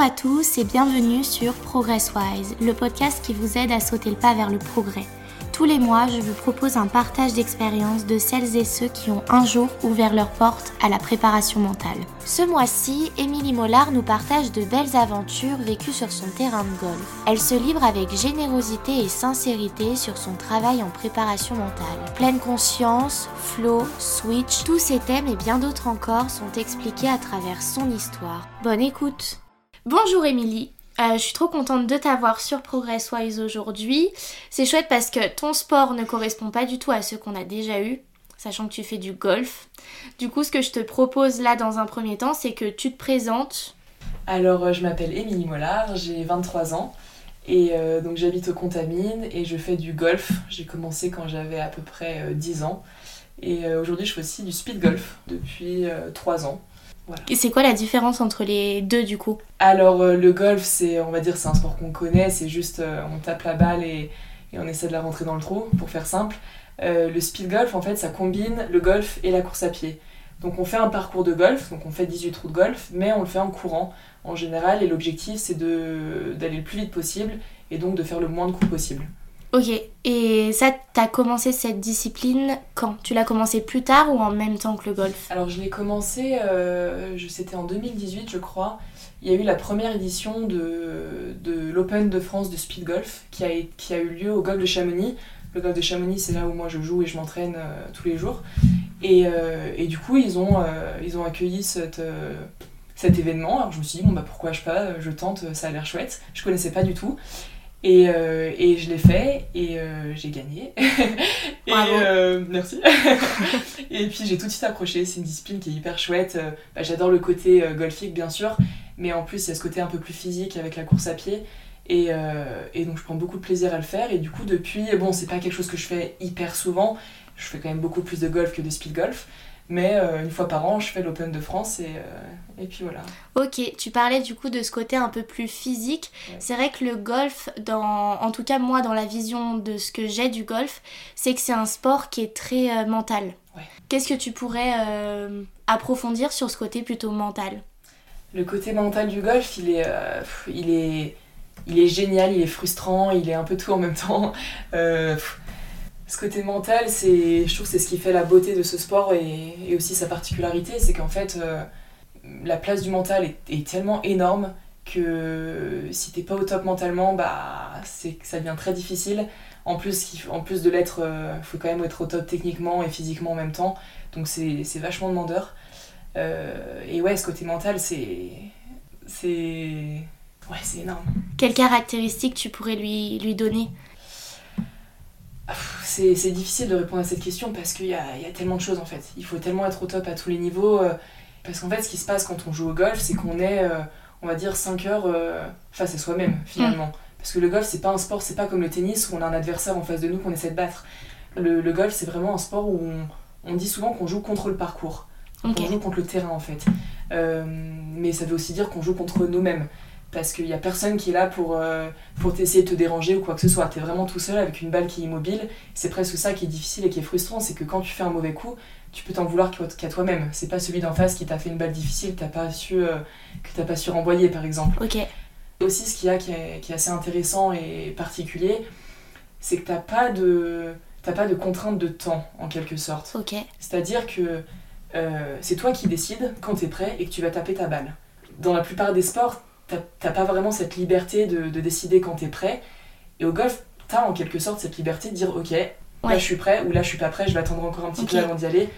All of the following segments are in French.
à tous et bienvenue sur ProgressWise, le podcast qui vous aide à sauter le pas vers le progrès. Tous les mois, je vous propose un partage d'expériences de celles et ceux qui ont un jour ouvert leurs portes à la préparation mentale. Ce mois-ci, Émilie Mollard nous partage de belles aventures vécues sur son terrain de golf. Elle se livre avec générosité et sincérité sur son travail en préparation mentale. Pleine conscience, flow, switch, tous ces thèmes et bien d'autres encore sont expliqués à travers son histoire. Bonne écoute Bonjour Émilie euh, je suis trop contente de t'avoir sur ProgressWise aujourd'hui. C'est chouette parce que ton sport ne correspond pas du tout à ceux qu'on a déjà eu, sachant que tu fais du golf. Du coup, ce que je te propose là dans un premier temps, c'est que tu te présentes. Alors, euh, je m'appelle Émilie Mollard, j'ai 23 ans. Et euh, donc j'habite au Contamine et je fais du golf. J'ai commencé quand j'avais à peu près 10 ans. Et aujourd'hui je fais aussi du speed golf depuis 3 ans. Et c'est quoi la différence entre les deux du coup? Alors euh, le golf, c'est on va dire c'est un sport qu'on connaît, c'est juste euh, on tape la balle et, on essaie de la rentrer dans le trou pour faire simple. Euh, le speed golf en fait ça combine le golf et la course à pied. Donc on fait un parcours de golf, donc on fait 18 trous de golf, mais on le fait en courant en général et l'objectif c'est d'aller le plus vite possible et donc de faire le moins de coups possible. Ok, et ça, t'as commencé cette discipline quand? Tu l'as commencé plus tard ou en même temps que le golf? Alors je l'ai commencé, euh, c'était en 2018 je crois. Il y a eu la première édition de, de l'Open de France de speed golf qui a, qui a eu lieu au golf de Chamonix. Le golf de Chamonix, c'est là où moi je joue et je m'entraîne euh, tous les jours. Et, euh, et, du coup, ils ont, ils ont accueilli cette, cet événement. Alors je me suis dit, bon bah pourquoi je pas, je tente, ça a l'air chouette. Je connaissais pas du tout. Et, euh, et, je l'ai fait et euh, j'ai gagné. et euh, merci. et puis j'ai tout de suite accroché. C'est une discipline qui est hyper chouette. Bah, J'adore le côté golfique bien sûr, mais en plus il y a ce côté un peu plus physique avec la course à pied. Et, et donc je prends beaucoup de plaisir à le faire. Et du coup depuis, bon c'est pas quelque chose que je fais hyper souvent. Je fais quand même beaucoup plus de golf que de speed golf. Mais euh, une fois par an, je fais l'Open de France et, euh, et, puis voilà. Ok, tu parlais du coup de ce côté un peu plus physique. C'est vrai que le golf, dans, en tout cas moi dans la vision de ce que j'ai du golf, c'est que c'est un sport qui est très euh, mental. Qu'est-ce que tu pourrais approfondir sur ce côté plutôt mental? Le côté mental du golf, il est, il est, il est génial, il est frustrant, il est un peu tout en même temps ce côté mental, je trouve c'est ce qui fait la beauté de ce sport et, aussi sa particularité, c'est qu'en fait, euh, la place du mental est, tellement énorme que si t'es pas au top mentalement, bah, c'est, ça devient très difficile. En plus, de l'être, il euh, faut quand même être au top techniquement et physiquement en même temps. Donc c'est, vachement demandeur. Euh, et ouais, ce côté mental, c'est. C'est. Ouais, c'est énorme. Quelles caractéristiques tu pourrais lui donner? C'est difficile de répondre à cette question parce qu'il y a, tellement de choses en fait. Il faut tellement être au top à tous les niveaux. Euh, parce qu'en fait, ce qui se passe quand on joue au golf, c'est qu'on est, euh, on va dire, 5 heures euh, face à soi-même finalement. Mm. Parce que le golf, c'est pas un sport, c'est pas comme le tennis où on a un adversaire en face de nous qu'on essaie de battre. Le, golf, c'est vraiment un sport où on, dit souvent qu'on joue contre le parcours. On joue contre le terrain en fait. mais ça veut aussi dire qu'on joue contre nous-mêmes parce qu'il n'y a personne qui est là pour, euh, pour t'essayer de te déranger ou quoi que ce soit. Tu es vraiment tout seul avec une balle qui est immobile. C'est presque ça qui est difficile et qui est frustrant, c'est que quand tu fais un mauvais coup, tu peux t'en vouloir qu'à toi-même. C'est pas celui d'en face qui t'a fait une balle difficile que t'as pas su euh, que t'as pas su renvoyer par exemple. Ok. Aussi ce qu'il y a qui est, qui est, assez intéressant et particulier, c'est que t'as pas de t'as pas de contrainte de temps en quelque sorte. Ok. C'est-à-dire que euh, c'est toi qui décides quand tu es prêt et que tu vas taper ta balle. Dans la plupart des sports, t'as pas vraiment cette liberté de, décider quand t'es prêt. Et au golf, t'as en quelque sorte cette liberté de dire ok, là je suis prêt ou là je suis pas prêt, je vais attendre encore un petit peu avant d'y aller.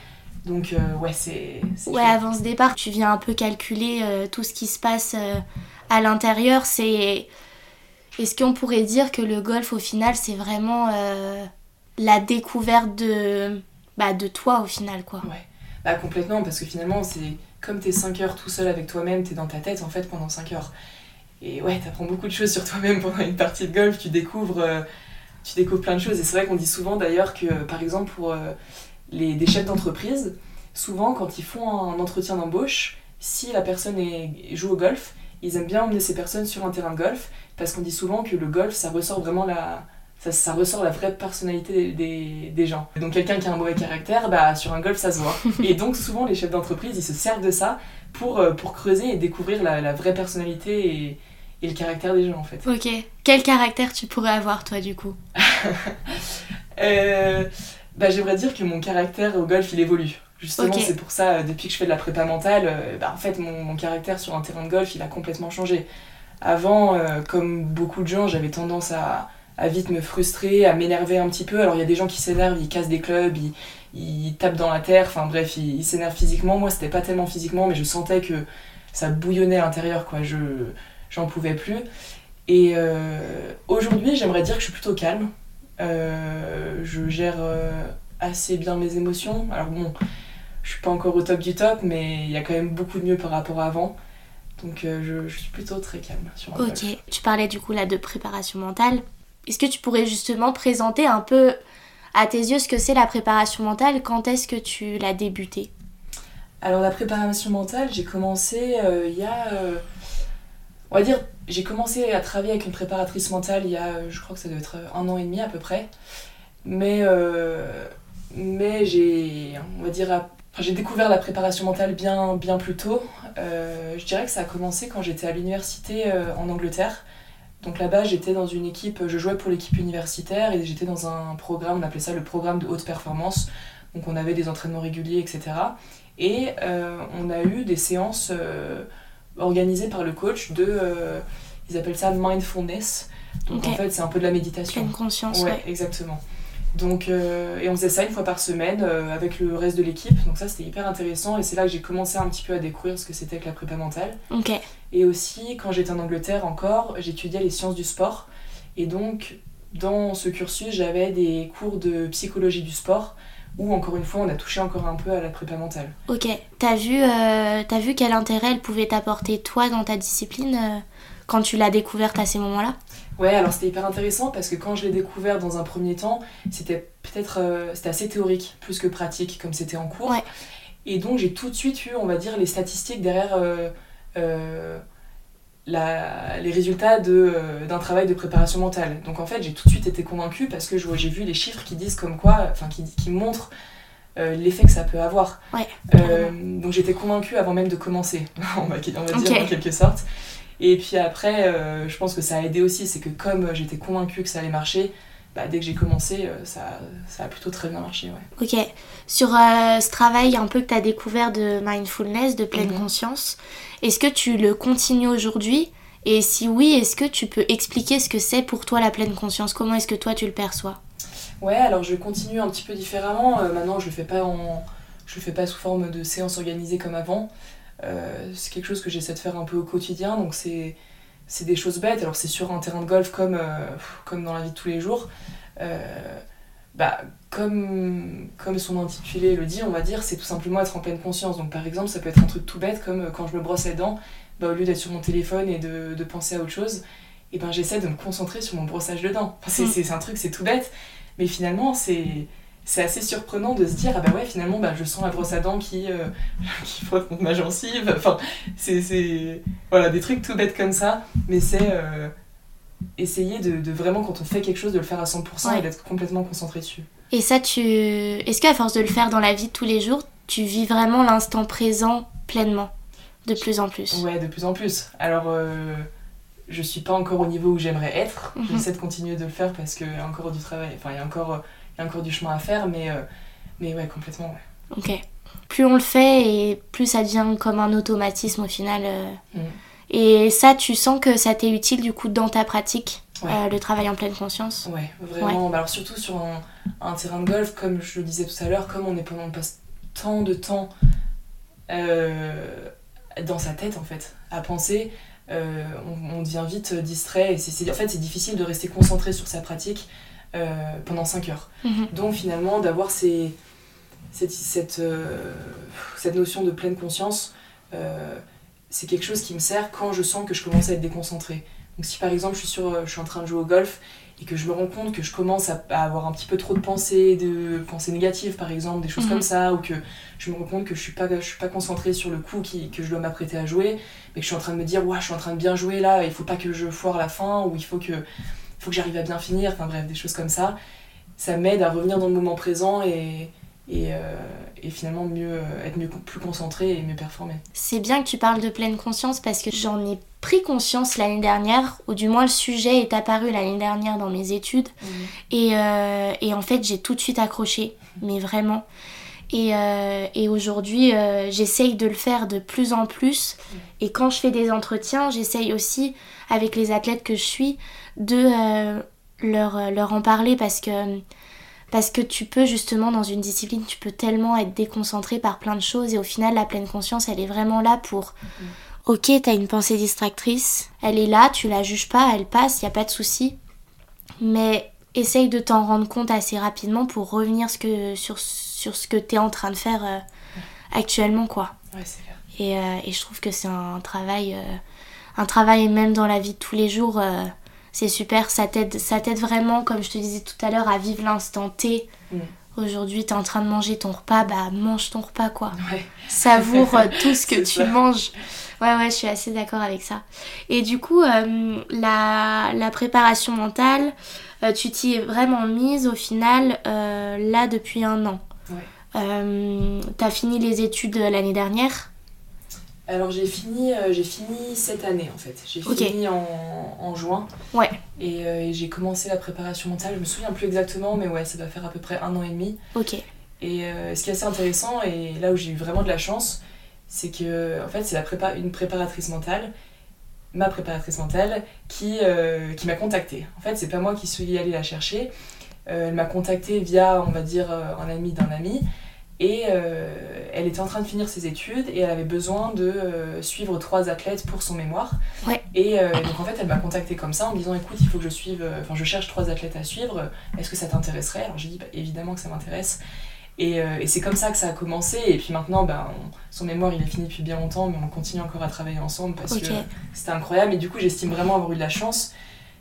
Donc euh, ouais, c'est... Ouais, avant ce départ, tu viens un peu calculer euh, tout ce qui se passe euh, à l'intérieur. C'est... Est-ce qu'on pourrait dire que le golf, au final, c'est vraiment la découverte de... Bah, de toi, au final, quoi? Ouais, bah complètement, parce que finalement, c'est comme t'es 5 heures tout seul avec toi-même, t'es dans ta tête en fait pendant 5 heures. Et ouais, t'apprends beaucoup de choses sur toi-même pendant une partie de golf, tu découvres, euh, tu découvres plein de choses. Et c'est vrai qu'on dit souvent d'ailleurs que, par exemple, pour euh, les, des chefs d'entreprise, souvent quand ils font un entretien d'embauche, si la personne joue au golf, ils aiment bien emmener ces personnes sur un terrain de golf, parce qu'on dit souvent que le golf, ça ressort vraiment la, ça, ressort la vraie personnalité des, des, gens. Donc quelqu'un qui a un mauvais caractère, bah, sur un golf, ça se voit. et donc souvent, les chefs d'entreprise, ils se servent de ça pour, euh, pour creuser et découvrir la, vraie personnalité et, et, le caractère des gens, en fait. Ok. Quel caractère tu pourrais avoir, toi, du coup? Euh, bah, J'aimerais dire que mon caractère au golf, il évolue. Justement, c'est pour ça, euh, depuis que je fais de la prépa mentale, bah, en fait, mon, mon, caractère sur un terrain de golf, il a complètement changé. Avant, comme beaucoup de gens, j'avais tendance à à vite me frustrer, à m'énerver un petit peu. Alors il y a des gens qui s'énervent, ils cassent des clubs, ils, ils tapent dans la terre, enfin bref, ils s'énervent physiquement. Moi, c'était pas tellement physiquement, mais je sentais que ça bouillonnait à l'intérieur, quoi. Je j'en pouvais plus. Et euh, aujourd'hui, j'aimerais dire que je suis plutôt calme. Euh, je gère euh, assez bien mes émotions. Alors bon, je suis pas encore au top du top, mais il y a quand même beaucoup de mieux par rapport à avant. Donc je, je, suis plutôt très calme sur un Ok, tu parlais du coup là de préparation mentale. Est-ce que tu pourrais justement présenter un peu à tes yeux ce que c'est la préparation mentale? Quand est-ce que tu l'as débuté Alors la préparation mentale, j'ai commencé euh, il y a... Euh, on va dire, j'ai commencé à travailler avec une préparatrice mentale il y a, je crois que ça doit être un an et demi à peu près. Mais, euh, mais j'ai, on va dire, j'ai découvert la préparation mentale bien, bien plus tôt. je dirais que ça a commencé quand j'étais à l'université en Angleterre. Donc là-bas, j'étais dans une équipe, je jouais pour l'équipe universitaire et j'étais dans un programme, on appelait ça le programme de haute performance. Donc on avait des entraînements réguliers, etc. Et euh, on a eu des séances euh, organisées par le coach de, euh, ils appellent ça mindfulness. Donc en fait, c'est un peu de la méditation. Pleine conscience, ouais. exactement. Donc, et on faisait ça une fois par semaine avec le reste de l'équipe. Donc ça, c'était hyper intéressant. Et c'est là que j'ai commencé un petit peu à découvrir ce que c'était que la prépa mentale. Ok. Et aussi, quand j'étais en Angleterre encore, j'étudiais les sciences du sport. Et donc, dans ce cursus, j'avais des cours de psychologie du sport où, encore une fois, on a touché encore un peu à la prépa mentale. Ok. T'as vu, euh, as vu quel intérêt elle pouvait t'apporter, toi, dans ta discipline, euh, quand tu l'as découverte à ces moments-là? Ouais, alors c'était hyper intéressant parce que quand je l'ai découvert dans un premier temps, c'était peut-être euh, c'était assez théorique plus que pratique comme c'était en cours. Ouais. Et donc j'ai tout de suite eu, on va dire, les statistiques derrière euh, la, les résultats euh, d'un travail de préparation mentale. Donc en fait, j'ai tout de suite été convaincue parce que j'ai vu les chiffres qui disent comme quoi, enfin qui, qui montrent euh, l'effet que ça peut avoir. donc j'étais convaincue avant même de commencer, on va, on va dire en quelque sorte. Et puis après, je pense que ça a aidé aussi, c'est que comme j'étais convaincue que ça allait marcher, bah, dès que j'ai commencé, ça, ça, a plutôt très bien marché. Ouais. Ok. Sur ce travail un peu que tu as découvert de mindfulness, de pleine mhm. conscience, est-ce que tu le continues aujourd'hui? Et si oui, est-ce que tu peux expliquer ce que c'est pour toi la pleine conscience? Comment est-ce que toi tu le perçois? Ouais, alors je continue un petit peu différemment. Euh, maintenant, je le fais pas en, je le fais pas sous forme de séance organisée comme avant. Euh, c'est quelque chose que j'essaie de faire un peu au quotidien, donc c'est c'est des choses bêtes. Alors c'est sur un terrain de golf comme euh, comme dans la vie de tous les jours. bah, comme, comme son intitulé le dit, on va dire, c'est tout simplement être en pleine conscience. Donc par exemple, ça peut être un truc tout bête comme euh, quand je me brosse les dents, bah, au lieu d'être sur mon téléphone et de, de penser à autre chose, et ben j'essaie de me concentrer sur mon brossage de dents. Enfin, c'est mm. un truc, c'est tout bête, mais finalement, c'est c'est assez surprenant de se dire ah bah ouais finalement bah, je sens la brosse à dents qui, euh, qui frotte contre ma gencive enfin c'est voilà des trucs tout bêtes comme ça mais c'est euh, essayer de, de, vraiment quand on fait quelque chose de le faire à 100% et d'être complètement concentré dessus et ça, tu... est-ce qu'à force de le faire dans la vie de tous les jours, tu vis vraiment l'instant présent pleinement De plus en plus? Ouais, de plus en plus. Alors, euh, je suis pas encore au niveau où j'aimerais être. Mhm. J'essaie de continuer de le faire parce qu'il y a encore du travail, enfin, il y, a encore, y a encore du chemin à faire, mais, euh, mais ouais, complètement, ouais. Ok. Plus on le fait et plus ça devient comme un automatisme au final. Euh. Mm. Et ça, tu sens que ça t'est utile du coup dans ta pratique euh, le travail en pleine conscience? Ouais, vraiment. Bah, alors surtout sur un, terrain de golf, comme je le disais tout à l'heure, comme on est pendant passe tant de temps euh, dans sa tête en fait, à penser, euh, on, devient vite distrait et c'est, en fait c'est difficile de rester concentré sur sa pratique pendant 5 heures. Mhm. Donc finalement d'avoir ces, cette, cette, cette, notion de pleine conscience, c'est quelque chose qui me sert quand je sens que je commence à être déconcentré. Donc si par exemple je suis, sur, euh, je suis en train de jouer au golf et que je me rends compte que je commence à, avoir un petit peu trop de pensées, de pensées négatives par exemple, des choses mhm. comme ça, ou que je me rends compte que je suis pas, je suis pas concentrée sur le coup qui, que je dois m'apprêter à jouer, mais que je suis en train de me dire, ouais, je suis en train de bien jouer là, il faut pas que je foire la fin, ou il faut que... faut que j'arrive à bien finir, enfin bref, des choses comme ça. Ça m'aide à revenir dans le moment présent et, et, euh, et finalement mieux, être mieux, plus concentré et mieux performer. C'est bien que tu parles de pleine conscience parce que j'en ai pris conscience l'année dernière, ou du moins le sujet est apparu l'année dernière dans mes études. Mhm. Et, euh, et en fait, j'ai tout de suite accroché, mais vraiment. Et, euh, et aujourd'hui, euh, j'essaye de le faire de plus en plus. Et quand je fais des entretiens, j'essaye aussi, avec les athlètes que je suis, de euh, leur, leur en parler parce que, parce que tu peux justement, dans une discipline, tu peux tellement être déconcentré par plein de choses. Et au final, la pleine conscience, elle est vraiment là pour... Ok, t'as une pensée distractrice, elle est là, tu la juges pas, elle passe, y a pas de souci. Mais essaye de t'en rendre compte assez rapidement pour revenir ce que, sur, sur ce que t'es en train de faire euh, actuellement, quoi. Ouais, c'est clair. Et, euh, et je trouve que c'est un travail, euh, un travail même dans la vie de tous les jours, euh, c'est super. Ça t'aide, ça t'aide vraiment, comme je te disais tout à l'heure, à vivre l'instant T. Mm. Aujourd'hui, t'es en train de manger ton repas, bah mange ton repas, quoi Ouais. savoure euh, tout ce que tu ça. manges. Ouais, ouais, je suis assez d'accord avec ça. Et du coup, euh, la, la préparation mentale, euh, tu t'y es vraiment mise au final euh, là depuis un an. Ouais. T'as fini les études l'année dernière Alors j'ai fini, euh, j'ai fini cette année en fait. J'ai fini en, en juin. Ouais. Et, euh, et j'ai commencé la préparation mentale. Je me souviens plus exactement, mais ouais, ça doit faire à peu près un an et demi. Ok. Et euh, ce qui est assez intéressant, et là où j'ai eu vraiment de la chance, c'est que en fait c'est la prépa une préparatrice mentale, ma préparatrice mentale, qui, qui m'a contactée. En fait, c'est pas moi qui suis allée la chercher. Elle m'a contactée via, on va dire, un ami d'un ami. Et euh, elle était en train de finir ses études et elle avait besoin de euh, suivre trois athlètes pour son mémoire. Ouais. Et euh, donc en fait, elle m'a contactée comme ça en me disant écoute, il faut que je suive, enfin je cherche trois athlètes à suivre, est-ce que ça t'intéresserait? Alors j'ai dit bah, évidemment que ça m'intéresse. Et, et c'est comme ça que ça a commencé. Et puis maintenant, ben, on- son mémoire il est fini depuis bien longtemps, mais on continue encore à travailler ensemble parce que c'était incroyable. Et du coup, j'estime vraiment avoir eu de la chance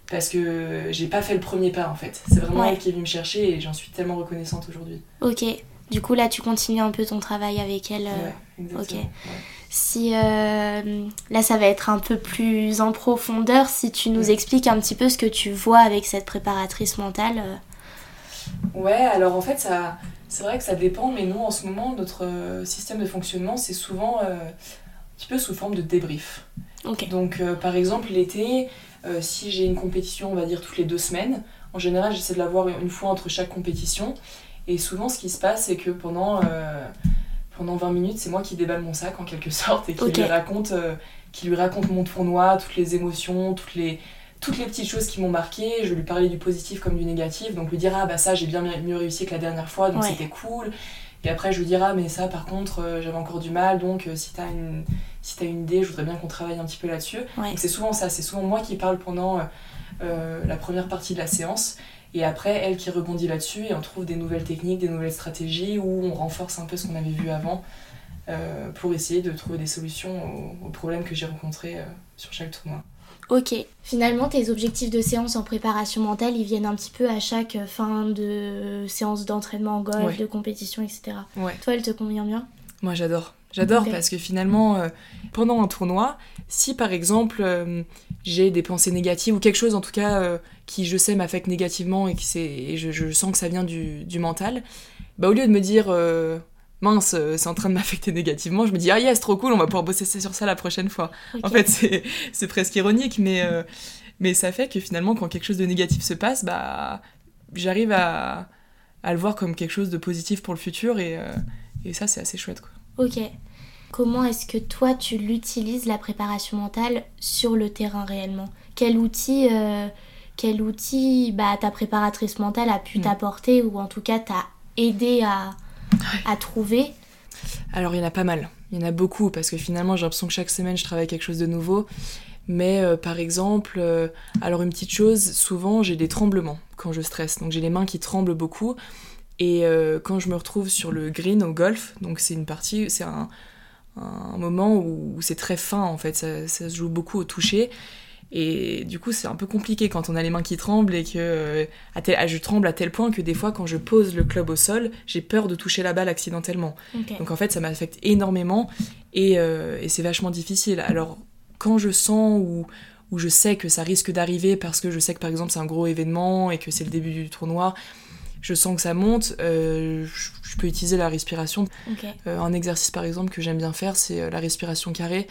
parce que j'ai pas fait le premier pas en fait. C'est vraiment Ouais. elle qui est venue me chercher et j'en suis tellement reconnaissante aujourd'hui. Ok. Du coup, là, tu continues un peu ton travail avec elle. euh, Ouais, ok. Ouais. Si euh, là ça va être un peu plus en profondeur, si tu nous expliques un petit peu ce que tu vois avec cette préparatrice mentale. euh, Ouais, alors en fait, ça, c'est vrai que ça dépend, mais nous en ce moment, notre système de fonctionnement, c'est souvent euh, un petit peu sous forme de débrief. Donc euh, par exemple, l'été, si j'ai une compétition, on va dire toutes les deux semaines, en général, j'essaie de la voir une fois entre chaque compétition. Et souvent, ce qui se passe, c'est que pendant, euh, pendant 20 minutes, c'est moi qui déballe mon sac en quelque sorte et qui, lui, raconte, euh, qui lui raconte mon tournoi, toutes les émotions, toutes les, toutes les petites choses qui m'ont marqué. Je vais lui parler du positif comme du négatif. Donc lui dire, ah bah ça, j'ai bien mieux réussi que la dernière fois, donc Ouais. c'était cool. Et après, je lui dirai, ah mais ça, par contre, euh, j'avais encore du mal, donc euh, si t'as une, si t'as une idée, je voudrais bien qu'on travaille un petit peu là-dessus. Ouais. C'est souvent ça, c'est souvent moi qui parle pendant euh, la première partie de la séance. Et après, elle qui rebondit là-dessus et on trouve des nouvelles techniques, des nouvelles stratégies où on renforce un peu ce qu'on avait vu avant euh, pour essayer de trouver des solutions aux, aux problèmes que j'ai rencontrés euh, sur chaque tournoi. Ok. Finalement, tes objectifs de séance en préparation mentale, ils viennent un petit peu à chaque fin de séance d'entraînement en golf, Ouais. de compétition, etc. Ouais. Toi, elle te convient bien? Moi j'adore. J'adore parce que finalement, euh, pendant un tournoi, si par exemple euh, j'ai des pensées négatives ou quelque chose en tout cas euh, qui je sais m'affecte négativement et, c'est- et je, je sens que ça vient du, du mental, bah au lieu de me dire mince, c'est en train de m'affecter négativement, je me dis ah yes, trop cool, on va pouvoir bosser sur ça la prochaine fois. En fait, c'est- c'est presque ironique, mais, mais ça fait que finalement, quand quelque chose de négatif se passe, bah j'arrive à, à le voir comme quelque chose de positif pour le futur et, et ça, c'est assez chouette quoi. Ok. Comment est-ce que toi, tu l'utilises, la préparation mentale, sur le terrain réellement? Quel outil, euh, quel outil bah, ta préparatrice mentale a pu Mm. t'apporter ou en tout cas t'a aidé à, à trouver? Alors il y en a pas mal, il y en a beaucoup parce que finalement j'ai l'impression que chaque semaine je travaille quelque chose de nouveau. Mais euh, par exemple, euh, alors une petite chose, souvent j'ai des tremblements quand je stresse, donc j'ai les mains qui tremblent beaucoup. Et euh, quand je me retrouve sur le green au golf, donc c'est une partie, c'est un, un moment où c'est très fin en fait, ça, ça se joue beaucoup au toucher. Et du coup, c'est un peu compliqué quand on a les mains qui tremblent et que euh, à tel- ah, je tremble à tel point que des fois, quand je pose le club au sol, j'ai peur de toucher la balle accidentellement. Donc en fait, ça m'affecte énormément et, euh, et c'est vachement difficile. Alors quand je sens ou, où je sais que ça risque d'arriver parce que je sais que par exemple c'est un gros événement et que c'est le début du tournoi, je sens que ça monte, euh, je, peux utiliser la respiration. Euh, un exercice par exemple que j'aime bien faire, c'est la respiration carrée.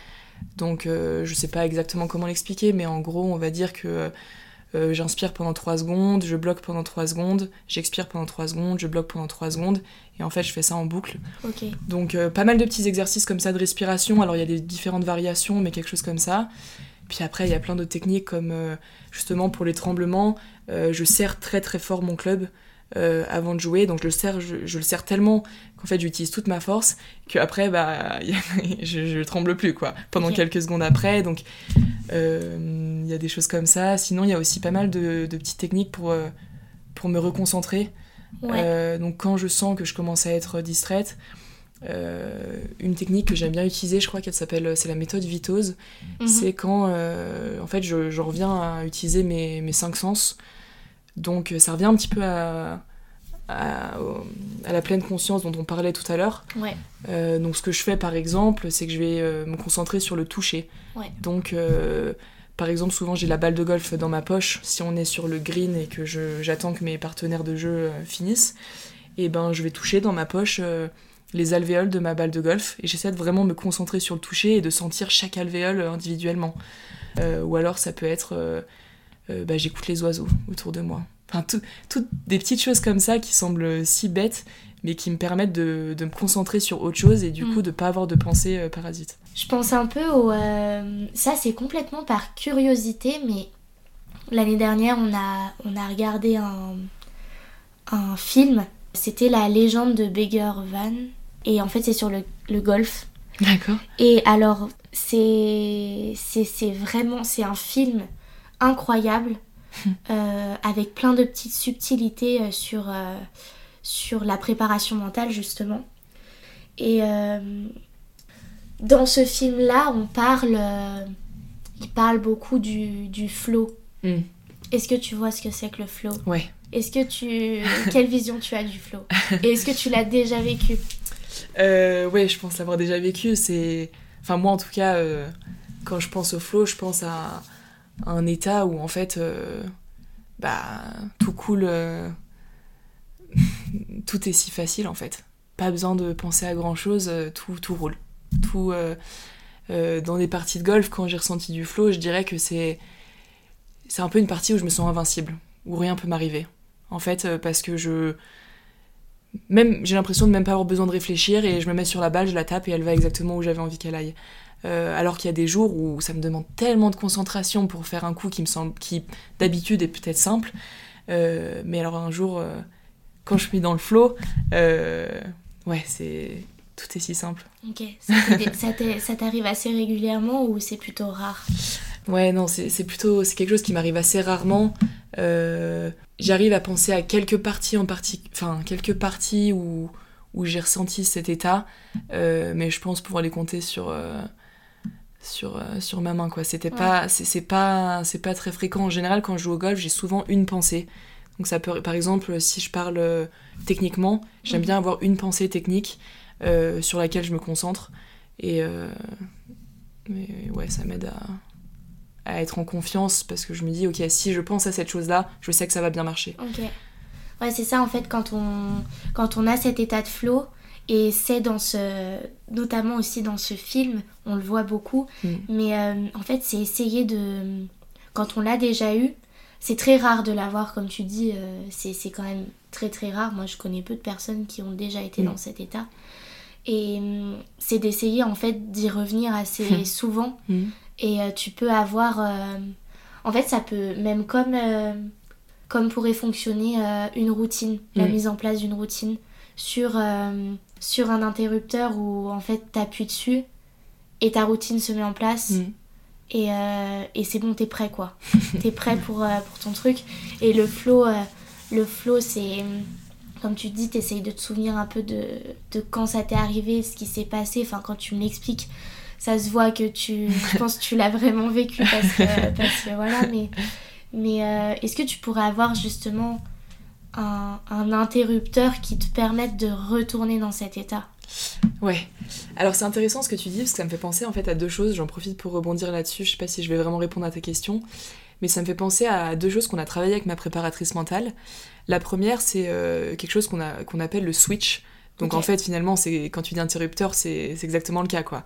Donc je sais pas exactement comment l'expliquer, mais en gros on va dire que euh, j'inspire pendant 3 secondes, je bloque pendant 3 secondes, j'expire pendant 3 secondes, je bloque pendant 3 secondes, et en fait je fais ça en boucle. Donc euh, pas mal de petits exercices comme ça de respiration, alors il y a des différentes variations, mais quelque chose comme ça. Puis après il y a plein d'autres techniques comme euh, justement pour les tremblements, je serre très très fort mon club. Avant de jouer. Donc je le serre, je, le serre tellement qu'en fait j'utilise toute ma force qu'après bah je, je tremble plus quoi. Pendant quelques secondes après. Donc il y a des choses comme ça. Sinon, il y a aussi pas mal de, petites techniques pour, euh, pour me reconcentrer. Euh, donc, quand je sens que je commence à être distraite, euh, une technique que j'aime bien utiliser, je crois qu'elle s'appelle, c'est la méthode Vitose. Mhm. C'est quand, en fait, je, reviens à utiliser mes, mes, cinq sens. Donc, ça revient un petit peu à, à, la pleine conscience dont on parlait tout à l'heure. donc, ce que je fais, par exemple, c'est que je vais me concentrer sur le toucher. Donc, par exemple, souvent j'ai la balle de golf dans ma poche. Si on est sur le green et que j'attends que mes partenaires de jeu euh, finissent, et eh ben je vais toucher dans ma poche euh, les alvéoles de ma balle de golf et j'essaie de vraiment me concentrer sur le toucher et de sentir chaque alvéole individuellement. Euh, ou alors ça peut être bah, j'écoute les oiseaux autour de moi. Enfin, toutes des petites choses comme ça qui semblent si bêtes mais qui me permettent de, me concentrer sur autre chose et du mm. coup de pas avoir de pensée euh, parasite. Je pense un peu au... Euh, ça c'est complètement par curiosité, mais l'année dernière on a, on a regardé un, un film, c'était la légende de Beggar Van, et en fait c'est sur le, le golf. D'accord. Et alors c'est c'est vraiment c'est un film incroyable euh, avec plein de petites subtilités sur sur la préparation mentale justement. Et euh, dans ce film-là, on parle, euh, il parle beaucoup du, du flow. Hmm. Est-ce que tu vois ce que c'est que le flow? Ouais. Est-ce que tu, quelle vision tu as du flow? Et est-ce que tu l'as déjà vécu? Euh, Ouais, je pense l'avoir déjà vécu. C'est, enfin moi en tout cas, euh, quand je pense au flow, je pense à, un état où en fait, bah tout coule tout est si facile en fait. Pas besoin de penser à grand chose, euh, tout, tout roule. Tout, euh, euh, dans des parties de golf, quand j'ai ressenti du flow, je dirais que c'est c'est un peu une partie où je me sens invincible, où rien peut m'arriver. En fait, parce que je même j'ai l'impression de même pas avoir besoin de réfléchir et je me mets sur la balle, je la tape et elle va exactement où j'avais envie qu'elle aille. Alors qu'il y a des jours où ça me demande tellement de concentration pour faire un coup qui me semble qui d'habitude est peut-être simple, mais alors un jour quand je suis dans le flow, euh, ouais, c'est tout est si simple. Ok, ça t'arrive assez régulièrement ou c'est plutôt rare? Ouais, non, c'est plutôt c'est quelque chose qui m'arrive assez rarement. Euh, j'arrive à penser à quelques parties en partie, enfin quelques parties où où j'ai ressenti cet état, euh, mais je pense pouvoir les compter sur sur, sur ma main quoi c'était pas c'est pas c'est pas très fréquent en général quand je joue au golf j'ai souvent une pensée donc ça peut, par exemple, si je parle euh, techniquement, j'aime bien mhm. avoir une pensée technique euh, sur laquelle je me concentre. Et euh, mais ouais, ça m'aide à, à, être en confiance parce que je me dis, ok, si je pense à cette chose-là, je sais que ça va bien marcher. Ok. Ouais, c'est ça en fait quand on, quand on a cet état de flow. Et c'est dans ce, notamment aussi dans ce film, on le voit beaucoup. Mm. Mais en fait, c'est essayer de, quand on l'a déjà eu, c'est très rare de l'avoir, comme tu dis, euh, c'est quand même très très rare. Moi, je connais peu de personnes qui ont déjà été dans mm. cet état. Et hum, c'est d'essayer en fait d'y revenir assez souvent. Mm. Et euh, tu peux avoir. Euh, en fait, ça peut, même comme, comme pourrait fonctionner une routine, la mise en place d'une routine sur, sur un interrupteur où en fait t'appuies dessus et ta routine se met en place et, euh, et c'est bon, t'es prêt quoi. t'es prêt pour, euh, pour ton truc. Et le flow, euh, le flow c'est, comme tu dis, t'essayes de te souvenir un peu de, de quand ça t'est arrivé, ce qui s'est passé. Enfin, quand tu me l'expliques, ça se voit que tu, je pense que tu l'as vraiment vécu parce que, parce que voilà. Mais, mais est-ce que tu pourrais avoir justement un, un interrupteur qui te permette de retourner dans cet état Ouais. Alors c'est intéressant ce que tu dis parce que ça me fait penser en fait à deux choses. J'en profite pour rebondir là-dessus. Je sais pas si je vais vraiment répondre à ta question, mais ça me fait penser à deux choses qu'on a travaillé avec ma préparatrice mentale. La première, c'est euh, quelque chose qu'on appelle le switch. Donc en fait, finalement, c'est quand tu dis interrupteur, c'est exactement le cas quoi.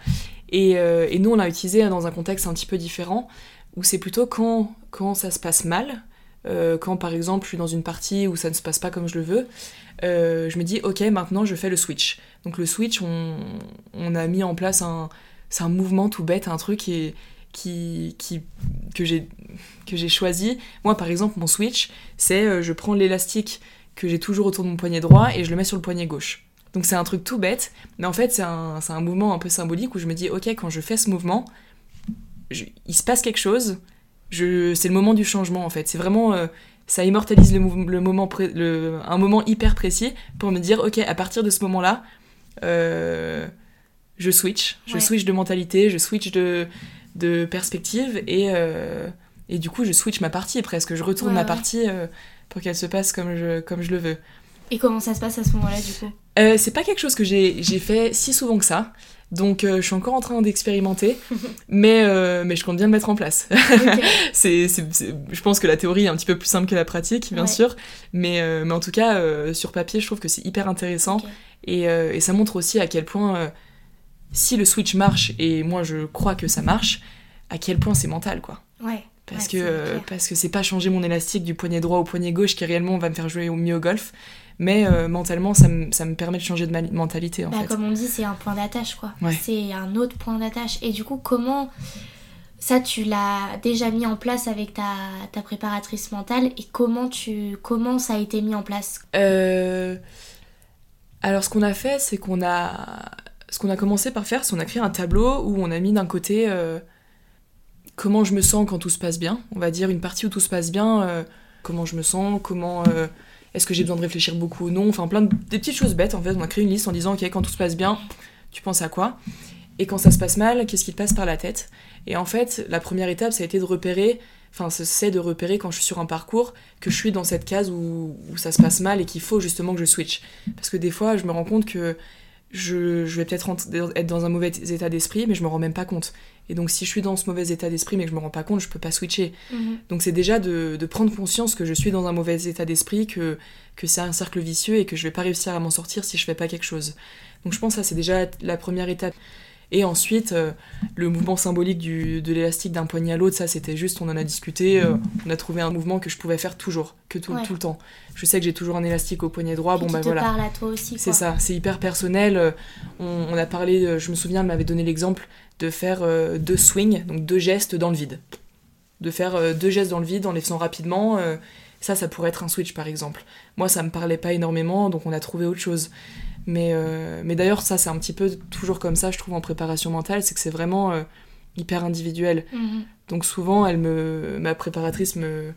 Et, euh, et nous, on l'a utilisé dans un contexte un petit peu différent où c'est plutôt quand quand ça se passe mal. Euh, quand par exemple je suis dans une partie où ça ne se passe pas comme je le veux, euh, je me dis ok maintenant je fais le switch. Donc le switch on, on a mis en place un c'est un mouvement tout bête un truc qui, qui, qui que j'ai que j'ai choisi. Moi par exemple mon switch c'est euh, je prends l'élastique que j'ai toujours autour de mon poignet droit et je le mets sur le poignet gauche. Donc c'est un truc tout bête, mais en fait c'est un, un, mouvement un peu symbolique où je me dis ok quand je fais ce mouvement, il se passe quelque chose, c'est le moment du changement en fait. C'est vraiment ça immortalise le, le moment le, un moment hyper précis pour me dire ok à partir de ce moment là euh, je switch. Je switch de mentalité je switch de, de perspective et, euh, et du coup je switch ma partie presque. Je retourne ma partie euh, pour qu'elle se passe comme je, comme je le veux. Et comment ça se passe à ce moment là du coup? C'est pas quelque chose que j'ai fait si souvent que ça donc euh, je suis encore en train d'expérimenter, mais, euh, mais je compte bien le mettre en place. c'est, je pense que la théorie est un petit peu plus simple que la pratique, bien sûr, mais, euh, mais en tout cas, sur papier, je trouve que c'est hyper intéressant. Et, et, ça montre aussi à quel point, si le switch marche, et moi je crois que ça marche, à quel point c'est mental, quoi. Ouais. Parce, que, parce que c'est pas changer mon élastique du poignet droit au poignet gauche qui réellement va me faire jouer au mieux au golf, mais euh, mentalement ça me, ça me, permet de changer de mentalité en bah, fait. Comme on dit, c'est un point d'attache quoi. C'est un autre point d'attache. Et du coup, comment ça tu l'as déjà mis en place avec ta, ta, préparatrice mentale et comment, tu, comment ça a été mis en place? Euh... Alors ce qu'on a fait, c'est qu'on a... Ce qu'on a commencé par faire, c'est qu'on a créé un tableau où on a mis d'un côté euh, comment je me sens quand tout se passe bien. On va dire une partie où tout se passe bien, comment je me sens, comment est-ce que j'ai besoin de réfléchir beaucoup ou non Enfin, plein de des petites choses bêtes en fait. On a créé une liste en disant, ok, quand tout se passe bien, tu penses à quoi? Et quand ça se passe mal, qu'est-ce qui te passe par la tête? Et en fait, la première étape, ça a été de repérer, enfin, c'est de repérer quand je suis sur un parcours que je suis dans cette case où, ça se passe mal et qu'il faut justement que je switch. Parce que des fois, je me rends compte que je, je vais peut-être être dans un mauvais état d'esprit, mais je me rends même pas compte. Et donc, si je suis dans ce mauvais état d'esprit, mais que je me rends pas compte, je peux pas switcher. Mhm. Donc, c'est déjà de, de, prendre conscience que je suis dans un mauvais état d'esprit, que, que c'est un cercle vicieux et que je vais pas réussir à m'en sortir si je fais pas quelque chose. Donc, je pense que ça, c'est déjà la première étape. Et ensuite, euh, le mouvement symbolique du, de l'élastique d'un poignet à l'autre, ça c'était juste, on en a discuté, euh, on a trouvé un mouvement que je pouvais faire toujours, que tout, tout le temps. Je sais que j'ai toujours un élastique au poignet droit, bon bah te voilà. parle à toi aussi. C'est ça, c'est hyper personnel. Euh, on, on, a parlé, je me souviens, elle m'avait donné l'exemple de faire deux swings, donc deux gestes dans le vide. De faire deux gestes dans le vide en les faisant rapidement. ça, ça pourrait être un switch par exemple. Moi, ça me parlait pas énormément, donc on a trouvé autre chose. Mais, euh, mais d'ailleurs, ça, c'est un petit peu toujours comme ça, je trouve, en préparation mentale, c'est que c'est vraiment euh, hyper individuel. Mhm. Donc souvent, elle me, ma préparatrice me,